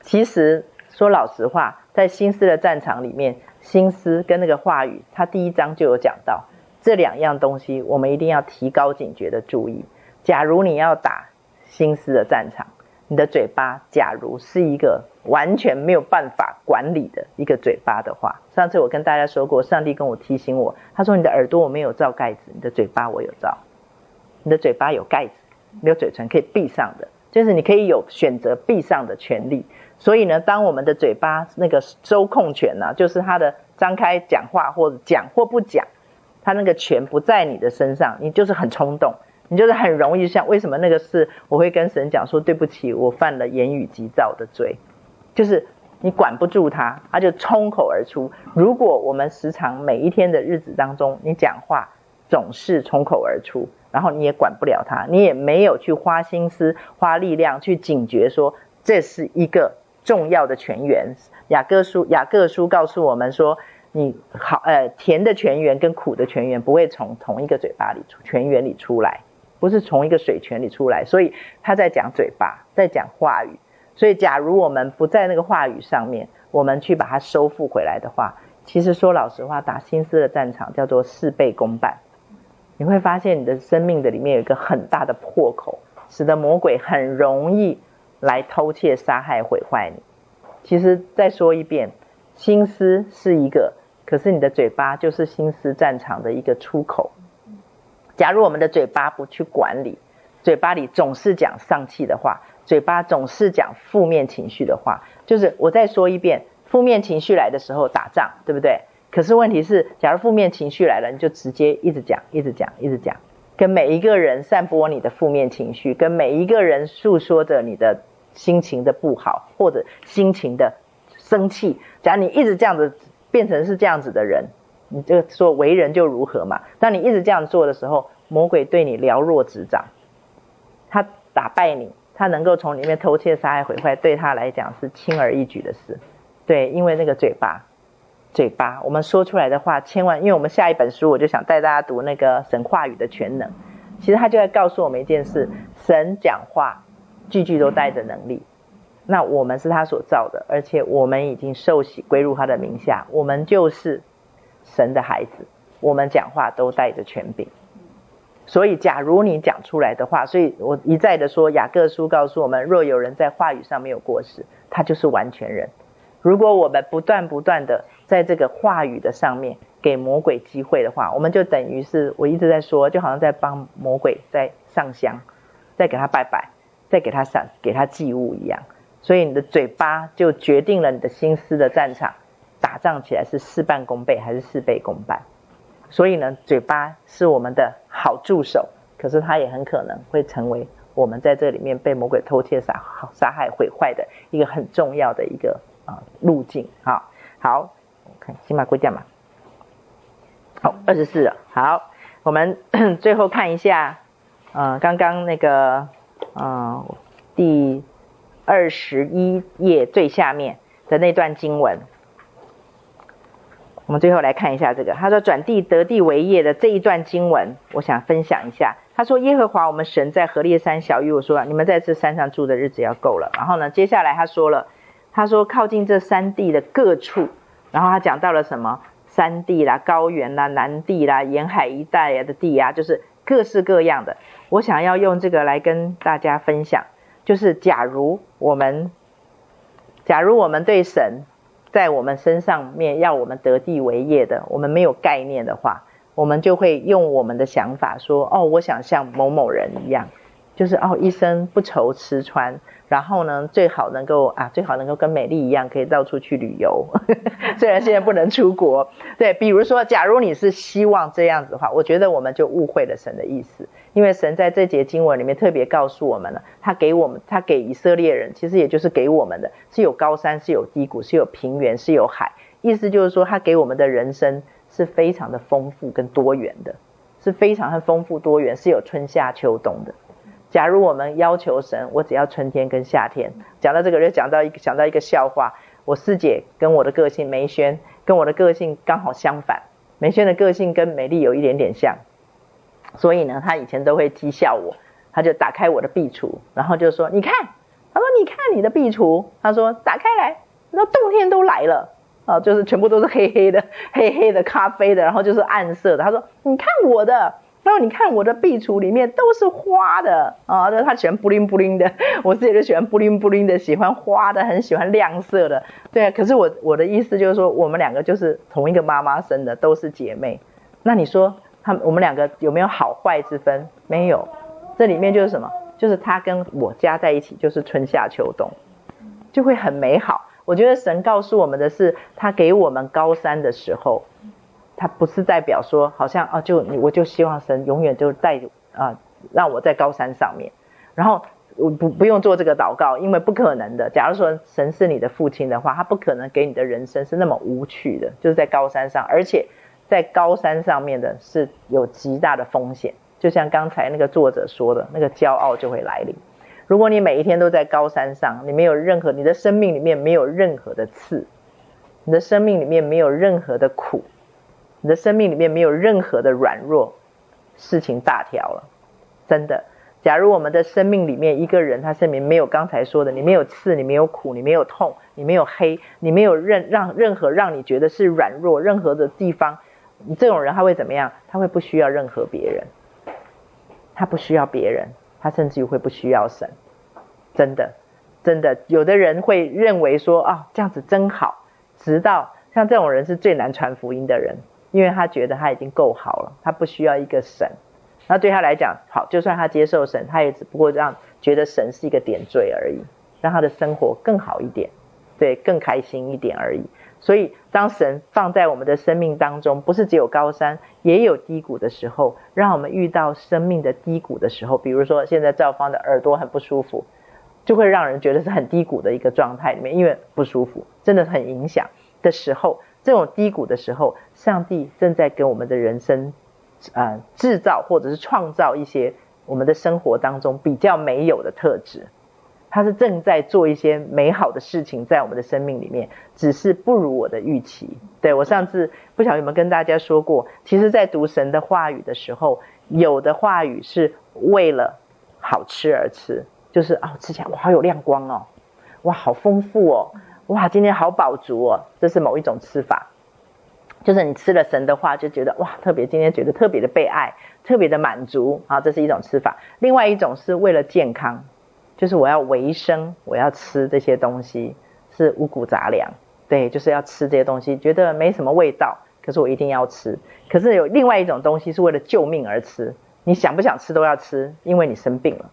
[SPEAKER 1] 其实说老实话，在心思的战场里面，心思跟那个话语，他第一章就有讲到这两样东西，我们一定要提高警觉的注意。假如你要打心思的战场。你的嘴巴，假如是一个完全没有办法管理的一个嘴巴的话，上次我跟大家说过，上帝跟我提醒我，他说你的耳朵我没有罩盖子，你的嘴巴我有罩，你的嘴巴有盖子，没有嘴唇可以闭上的，就是你可以有选择闭上的权利。所以呢，当我们的嘴巴那个收控权呢、就是他的张开讲话或者讲或不讲，他那个权不在你的身上，你就是很冲动。你就是很容易像为什么那个事，我会跟神讲说对不起，我犯了言语急躁的罪，就是你管不住他，他就冲口而出。如果我们时常每一天的日子当中，你讲话总是冲口而出，然后你也管不了他，你也没有去花心思、花力量去警觉说这是一个重要的泉源。雅各书雅各书告诉我们说，你好，呃，甜的泉源跟苦的泉源不会从同一个嘴巴里出泉源里出来。不是从一个水泉里出来，所以他在讲嘴巴，在讲话语。所以，假如我们不在那个话语上面，我们去把它收复回来的话，其实说老实话，打心思的战场叫做事倍功半。你会发现你的生命的里面有一个很大的破口，使得魔鬼很容易来偷窃、杀害、毁坏你。其实再说一遍，心思是一个，可是你的嘴巴就是心思战场的一个出口。假如我们的嘴巴不去管理，嘴巴里总是讲丧气的话，嘴巴总是讲负面情绪的话，就是我再说一遍，负面情绪来的时候打仗，对不对？可是问题是，假如负面情绪来了，你就直接一直讲，一直讲，一直讲，跟每一个人散播你的负面情绪，跟每一个人诉说着你的心情的不好或者心情的生气。假如你一直这样子变成是这样子的人。你这个说为人就如何嘛？当你一直这样做的时候，魔鬼对你了若指掌，他打败你，他能够从里面偷窃、杀害、毁坏，对他来讲是轻而易举的事。对，因为那个嘴巴，嘴巴，我们说出来的话，千万，因为我们下一本书，我就想带大家读那个神话语的全能。其实他就在告诉我们一件事：神讲话，句句都带着能力。那我们是他所造的，而且我们已经受洗归入他的名下，我们就是。神的孩子，我们讲话都带着权柄，所以假如你讲出来的话，所以我一再的说，雅各书告诉我们，若有人在话语上没有过失，他就是完全人。如果我们不断不断的在这个话语的上面给魔鬼机会的话，我们就等于是我一直在说，就好像在帮魔鬼在上香，在给他拜拜，再给他上给他祭物一样。所以你的嘴巴就决定了你的心思的战场。打仗起来是事半功倍还是事倍功半？所以呢，嘴巴是我们的好助手，可是它也很可能会成为我们在这里面被魔鬼偷窃、杀杀害、毁坏的一个很重要的一个啊路径。好，好，我看起码归掉嘛。好，二十四。好，我们 最后看一下，呃，刚刚那个，呃，第二十一页最下面的那段经文。我们最后来看一下这个，他说转地得地为业的这一段经文，我想分享一下。他说耶和华我们神在何烈山晓諭我说，你们在这山上住的日子要够了。然后呢，接下来他说了，他说靠近这山地的各处，然后他讲到了什么？山地啦、高原啦、南地啦、沿海一带的地啊，就是各式各样的。我想要用这个来跟大家分享，就是假如我们，假如我们对神在我们身上面要我们得地为业的，我们没有概念的话，我们就会用我们的想法说：哦，我想像某某人一样。就是哦，一生不愁吃穿，然后呢，最好能够啊，最好能够跟美丽一样，可以到处去旅游。虽然现在不能出国，对，比如说，假如你是希望这样子的话，我觉得我们就误会了神的意思，因为神在这节经文里面特别告诉我们了，他给我们，他给以色列人，其实也就是给我们的，是有高山，是有低谷，是有平原，是有海，意思就是说，他给我们的人生是非常的丰富跟多元的，是非常的丰富多元，是有春夏秋冬的。假如我们要求神，我只要春天跟夏天。讲到这个，就讲到一个讲到一个笑话。我师姐跟我的个性梅轩，跟我的个性刚好相反。梅轩的个性跟美丽有一点点像，所以呢，她以前都会讥笑我。她就打开我的壁橱，然后就说：“你看，她说你看你的壁橱。”她说：“打开来，那冬天都来了啊，就是全部都是黑黑的、黑黑的、咖啡的，然后就是暗色的。”她说：“你看我的。”然后你看我的壁橱里面都是花的啊，那他喜欢布灵布灵的，我自己就喜欢布灵布灵的，喜欢花的，很喜欢亮色的。对啊，可是我我的意思就是说，我们两个就是同一个妈妈生的，都是姐妹。那你说他我们两个有没有好坏之分？没有，这里面就是什么？就是他跟我加在一起就是春夏秋冬，就会很美好。我觉得神告诉我们的是，他给我们高山的时候。他不是代表说，好像啊，就我就希望神永远就带啊，让我在高山上面，然后我不不用做这个祷告，因为不可能的。假如说神是你的父亲的话，他不可能给你的人生是那么无趣的，就是在高山上，而且在高山上面的是有极大的风险，就像刚才那个作者说的，那个骄傲就会来临。如果你每一天都在高山上，你没有任何，你的生命里面没有任何的刺，你的生命里面没有任何的苦。你的生命里面没有任何的软弱，事情大条了，真的。假如我们的生命里面一个人，他生命没有刚才说的，你没有刺，你没有苦，你没有痛，你没有黑，你没有任让任何让你觉得是软弱任何的地方，你这种人他会怎么样？他会不需要任何别人，他不需要别人，他甚至于会不需要神。真的，真的，有的人会认为说啊，这样子真好，直到像这种人是最难传福音的人。因为他觉得他已经够好了，他不需要一个神。那对他来讲，好，就算他接受神，他也只不过让觉得神是一个点缀而已，让他的生活更好一点，对，更开心一点而已。所以，当神放在我们的生命当中，不是只有高山，也有低谷的时候，让我们遇到生命的低谷的时候，比如说现在赵芳的耳朵很不舒服，就会让人觉得是很低谷的一个状态里面，因为不舒服，真的很影响的时候。这种低谷的时候，上帝正在给我们的人生，呃，制造或者是创造一些我们的生活当中比较没有的特质。他是正在做一些美好的事情在我们的生命里面，只是不如我的预期。对，我上次不晓得有没有跟大家说过，其实在读神的话语的时候，有的话语是为了好吃而吃，就是哦，吃起来哇好有亮光哦，哇好丰富哦。哇，今天好饱足哦！这是某一种吃法，就是你吃了神的话，就觉得哇，特别今天觉得特别的被爱，特别的满足啊，这是一种吃法。另外一种是为了健康，就是我要维生，我要吃这些东西是五谷杂粮，对，就是要吃这些东西，觉得没什么味道，可是我一定要吃。可是有另外一种东西是为了救命而吃，你想不想吃都要吃，因为你生病了。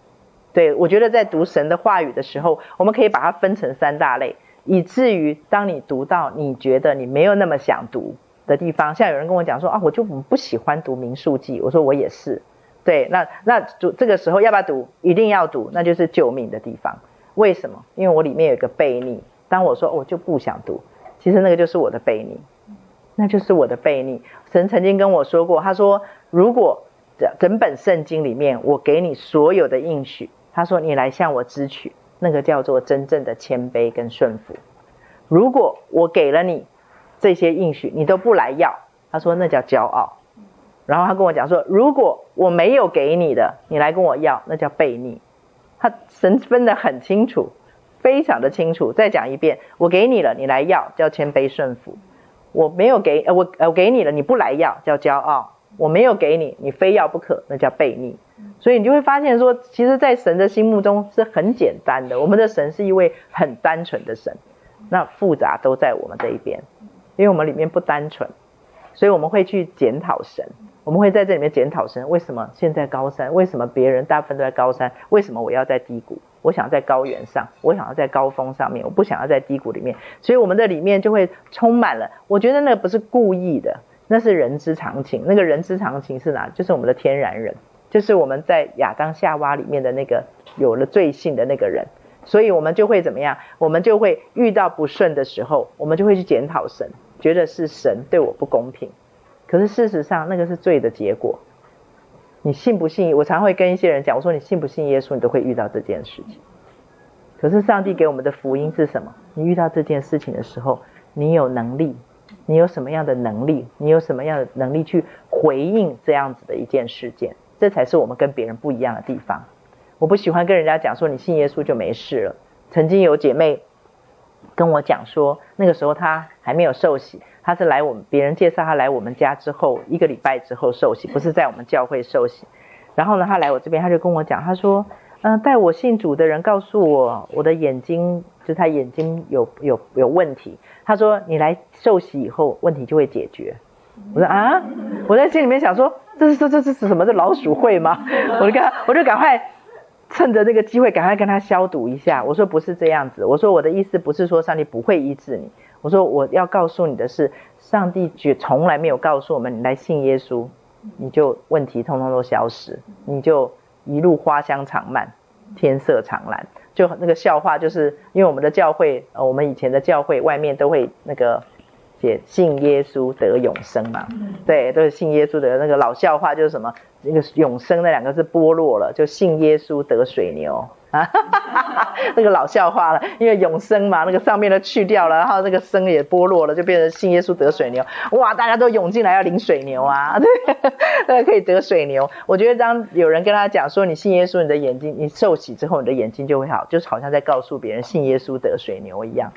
[SPEAKER 1] 对，我觉得在读神的话语的时候，我们可以把它分成三大类。以至于当你读到你觉得你没有那么想读的地方，像有人跟我讲说啊，我就不喜欢读民数记，我说我也是，对，那那读这个时候要不要读？一定要读，那就是救命的地方。为什么？因为我里面有一个悖逆。当我说我就不想读，其实那个就是我的悖逆，那就是我的悖逆。神曾经跟我说过，他说如果整本圣经里面我给你所有的应许，他说你来向我支取。那个叫做真正的谦卑跟顺服。如果我给了你这些应许，你都不来要，他说那叫骄傲。然后他跟我讲说，如果我没有给你的，你来跟我要，那叫悖逆。他神分得很清楚，非常的清楚。再讲一遍，我给你了，你来要，叫谦卑顺服；我没有给，呃，我呃我给你了，你不来要叫骄傲；我没有给你，你非要不可，那叫悖逆。所以你就会发现说，其实，在神的心目中是很简单的。我们的神是一位很单纯的神，那复杂都在我们这一边，因为我们里面不单纯，所以我们会去检讨神。我们会在这里面检讨神，为什么现在高山？为什么别人大部分都在高山？为什么我要在低谷？我想要在高原上，我想要在高峰上面，我不想要在低谷里面。所以我们的里面就会充满了。我觉得那不是故意的，那是人之常情。那个人之常情是哪？就是我们的天然人。就是我们在亚当夏娃里面的那个有了罪性的那个人，所以我们就会怎么样？我们就会遇到不顺的时候，我们就会去检讨神，觉得是神对我不公平。可是事实上，那个是罪的结果。你信不信？我常会跟一些人讲，我说你信不信耶稣，你都会遇到这件事情。可是上帝给我们的福音是什么？你遇到这件事情的时候，你有能力，你有什么样的能力？你有什么样的能力去回应这样子的一件事件？这才是我们跟别人不一样的地方。我不喜欢跟人家讲说，你信耶稣就没事了。曾经有姐妹跟我讲说，那个时候她还没有受洗，她是来我们别人介绍她来我们家之后一个礼拜之后受洗，不是在我们教会受洗。然后呢，她来我这边，她就跟我讲，她说：“嗯、带我信主的人告诉我，我的眼睛就是她眼睛有有有问题。他说你来受洗以后，问题就会解决。”我说啊，我在心里面想说。这是这这是什么？是老鼠会吗？我就跟他，我就赶快趁着这个机会，赶快跟他消毒一下。我说不是这样子，我说我的意思不是说上帝不会医治你。我说我要告诉你的是，上帝绝从来没有告诉我们，你来信耶稣，你就问题通通都消失，你就一路花香长漫，天色长蓝。就那个笑话，就是因为我们的教会，呃，我们以前的教会外面都会那个。写信耶稣得永生嘛？对，都是信耶稣的那个老笑话，就是什么那个永生那两个字剥落了，就信耶稣得水牛啊，那个老笑话了。因为永生嘛，那个上面都去掉了，然后那个生也剥落了，就变成信耶稣得水牛。哇，大家都涌进来要领水牛啊，对，大家可以得水牛。我觉得当有人跟他讲说，你信耶稣，你的眼睛，你受洗之后，你的眼睛就会好，就好像在告诉别人信耶稣得水牛一样。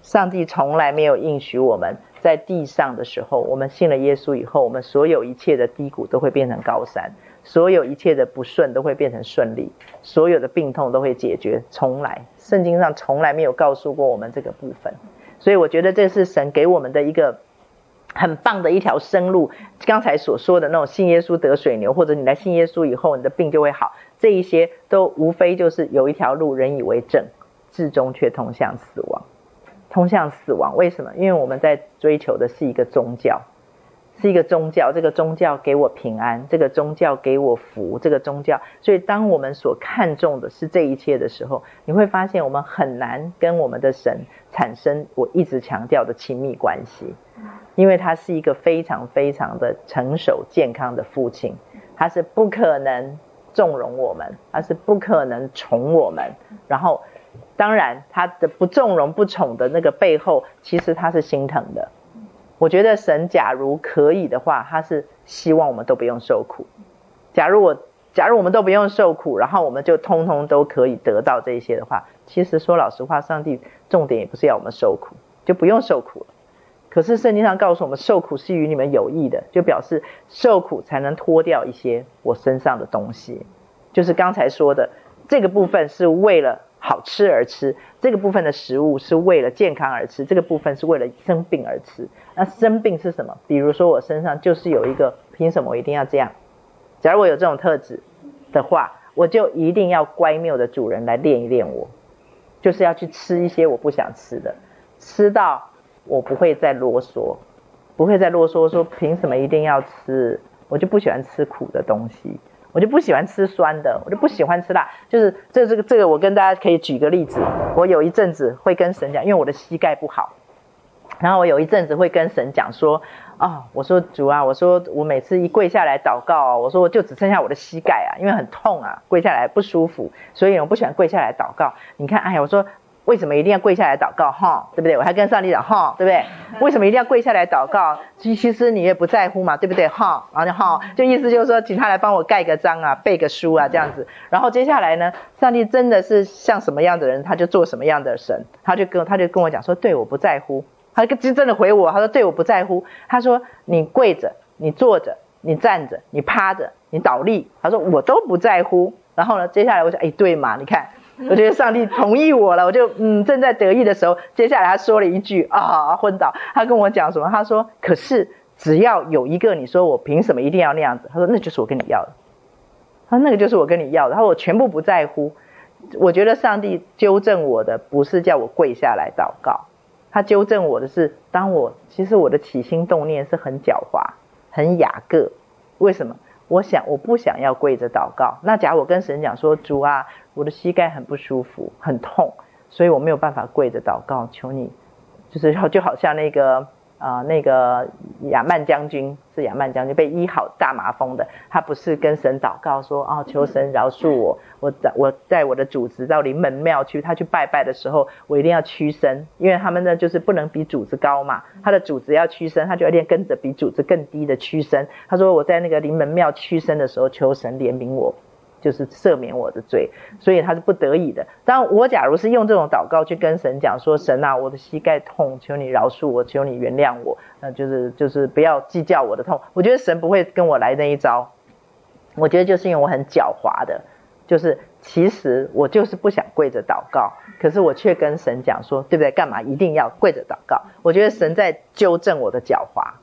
[SPEAKER 1] 上帝从来没有应许我们在地上的时候，我们信了耶稣以后，我们所有一切的低谷都会变成高山，所有一切的不顺都会变成顺利，所有的病痛都会解决。从来，圣经上从来没有告诉过我们这个部分，所以我觉得这是神给我们的一个很棒的一条生路。刚才所说的那种信耶稣得水牛，或者你来信耶稣以后，你的病就会好，这一些都无非就是有一条路，人以为正，至终却通向死亡。通向死亡，为什么？因为我们在追求的是一个宗教，是一个宗教。这个宗教给我平安，这个宗教给我福，这个宗教。所以，当我们所看重的是这一切的时候，你会发现我们很难跟我们的神产生我一直强调的亲密关系，因为他是一个非常非常的成熟健康的父亲，他是不可能纵容我们，他是不可能宠我们，然后。当然，他的不纵容、不宠的那个背后，其实他是心疼的。我觉得神假如可以的话，他是希望我们都不用受苦。假如我，假如我们都不用受苦，然后我们就通通都可以得到这些的话，其实说老实话，上帝重点也不是要我们受苦，就不用受苦了。可是圣经上告诉我们，受苦是与你们有益的，就表示受苦才能脱掉一些我身上的东西。就是刚才说的这个部分是为了。好吃而吃，这个部分的食物是为了健康而吃，这个部分是为了生病而吃。那生病是什么？比如说我身上就是有一个，凭什么我一定要这样？假如我有这种特质的话，我就一定要乖谬的主人来练一练我，就是要去吃一些我不想吃的，吃到我不会再啰嗦，不会再啰嗦说凭什么一定要吃，我就不喜欢吃苦的东西。我就不喜欢吃酸的，我就不喜欢吃辣。就是这这个这个，我跟大家可以举个例子。我有一阵子会跟神讲，因为我的膝盖不好，然后我有一阵子会跟神讲说：哦，我说主啊，我说我每次一跪下来祷告，我说我就只剩下我的膝盖啊，因为很痛啊，跪下来不舒服，所以我不喜欢跪下来祷告。你看，哎呀，我说。为什么一定要跪下来祷告？哈，对不对？我还跟上帝讲，哈，对不对？为什么一定要跪下来祷告？其其实你也不在乎嘛，对不对？哈，然后就哈，就意思就是说，请他来帮我盖个章啊，背个书啊，这样子。然后接下来呢，上帝真的是像什么样的人，他就做什么样的神。他就跟他就跟我讲说，对，我不在乎，他就真的回我，他说对，我不在乎。他说你跪着，你坐着，你站着，你趴着，你倒立，他说我都不在乎。然后呢，接下来我说，哎，对嘛，你看，我觉得上帝同意我了，我就嗯正在得意的时候，接下来他说了一句啊，昏倒。他跟我讲什么？他说，可是只要有一个，你说我凭什么一定要那样子？他说那就是我跟你要的。他说那个就是我跟你要的。他说我全部不在乎。我觉得上帝纠正我的不是叫我跪下来祷告，他纠正我的是，当我其实我的起心动念是很狡猾、很雅各。为什么？我想我不想要跪着祷告。那假如我跟神讲说，主啊，我的膝盖很不舒服、很痛，所以我没有办法跪着祷告，求你，就是就好像那个。啊、呃，那个亚曼将军是亚曼将军被医好大麻风的，他不是跟神祷告说啊、哦，求神饶恕我，我在我在我的主子到临门庙去，他去拜拜的时候，我一定要屈身，因为他们呢就是不能比主子高嘛，他的主子要屈身，他就一定跟着比主子更低的屈身。他说我在那个临门庙屈身的时候，求神怜悯我。就是赦免我的罪，所以他是不得已的。当我假如是用这种祷告去跟神讲说：“神啊，我的膝盖痛，求你饶恕我，求你原谅我。”那就是就是不要计较我的痛。我觉得神不会跟我来那一招。我觉得就是因为我很狡猾的，就是其实我就是不想跪着祷告，可是我却跟神讲说：“对不对？干嘛一定要跪着祷告？”我觉得神在纠正我的狡猾，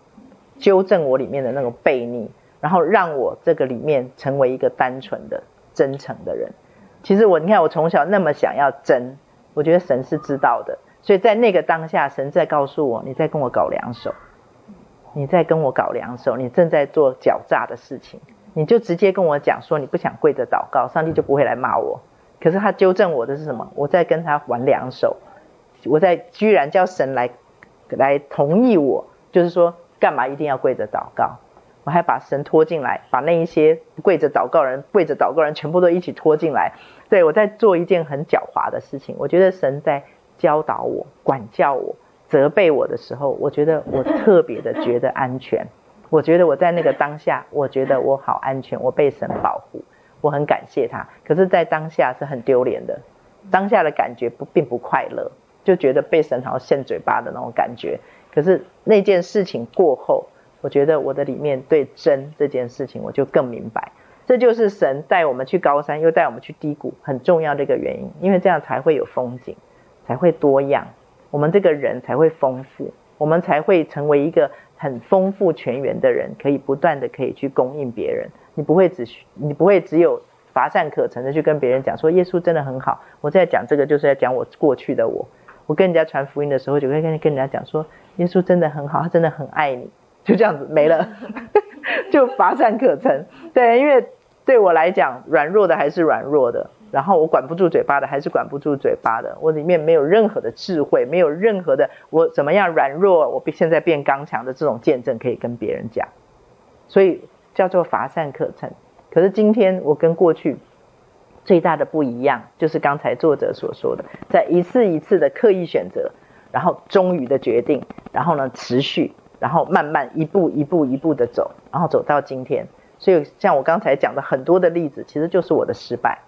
[SPEAKER 1] 纠正我里面的那种悖逆。然后让我这个里面成为一个单纯的、真诚的人。其实我，你看我从小那么想要真，我觉得神是知道的。所以在那个当下，神在告诉我：你在跟我搞两手，你在跟我搞两手，你正在做狡诈的事情。你就直接跟我讲说你不想跪着祷告，上帝就不会来骂我。可是他纠正我的是什么？我在跟他玩两手，我在居然叫神来来同意我，就是说干嘛一定要跪着祷告？我还把神拖进来，把那一些跪着祷告人、跪着祷告人全部都一起拖进来。对，我在做一件很狡猾的事情。我觉得神在教导我、管教我、责备我的时候，我觉得我特别的觉得安全。我觉得我在那个当下，我觉得我好安全，我被神保护，我很感谢他。可是，在当下是很丢脸的，当下的感觉不并不快乐，就觉得被神好像扇嘴巴的那种感觉。可是那件事情过后。我觉得我的里面对真这件事情，我就更明白，这就是神带我们去高山，又带我们去低谷，很重要的一个原因。因为这样才会有风景，才会多样，我们这个人才会丰富，我们才会成为一个很丰富全员的人，可以不断的可以去供应别人。你不会只你不会只有乏善可陈的去跟别人讲说耶稣真的很好。我在讲这个，就是在讲我过去的我。我跟人家传福音的时候，就会跟跟人家讲说耶稣真的很好，他真的很爱你。就这样子没了，就乏善可陈。对，因为对我来讲，软弱的还是软弱的，然后我管不住嘴巴的还是管不住嘴巴的。我里面没有任何的智慧，没有任何的我怎么样软弱，我现在变刚强的这种见证可以跟别人讲，所以叫做乏善可陈。可是今天我跟过去最大的不一样，就是刚才作者所说的，在一次一次的刻意选择，然后终于的决定，然后呢持续。然后慢慢一步一步一步的走，然后走到今天。所以像我刚才讲的很多的例子，其实就是我的失败。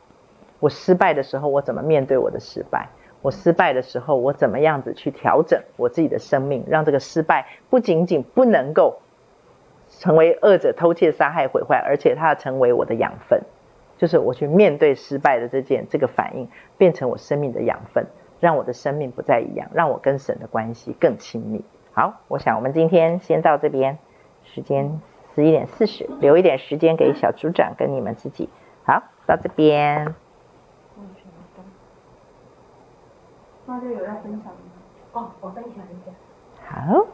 [SPEAKER 1] 我失败的时候，我怎么面对我的失败？我失败的时候，我怎么样子去调整我自己的生命，让这个失败不仅仅不能够成为恶者偷窃、杀害、毁坏，而且它成为我的养分。就是我去面对失败的这件这个反应，变成我生命的养分，让我的生命不再一样，让我跟神的关系更亲密。好，我想我们今天先到这边，时间十一点四十，留一点时间给小组长跟你们自己。好，到这边。
[SPEAKER 3] 那就有要分享吗？哦，我分享一下。
[SPEAKER 1] 好。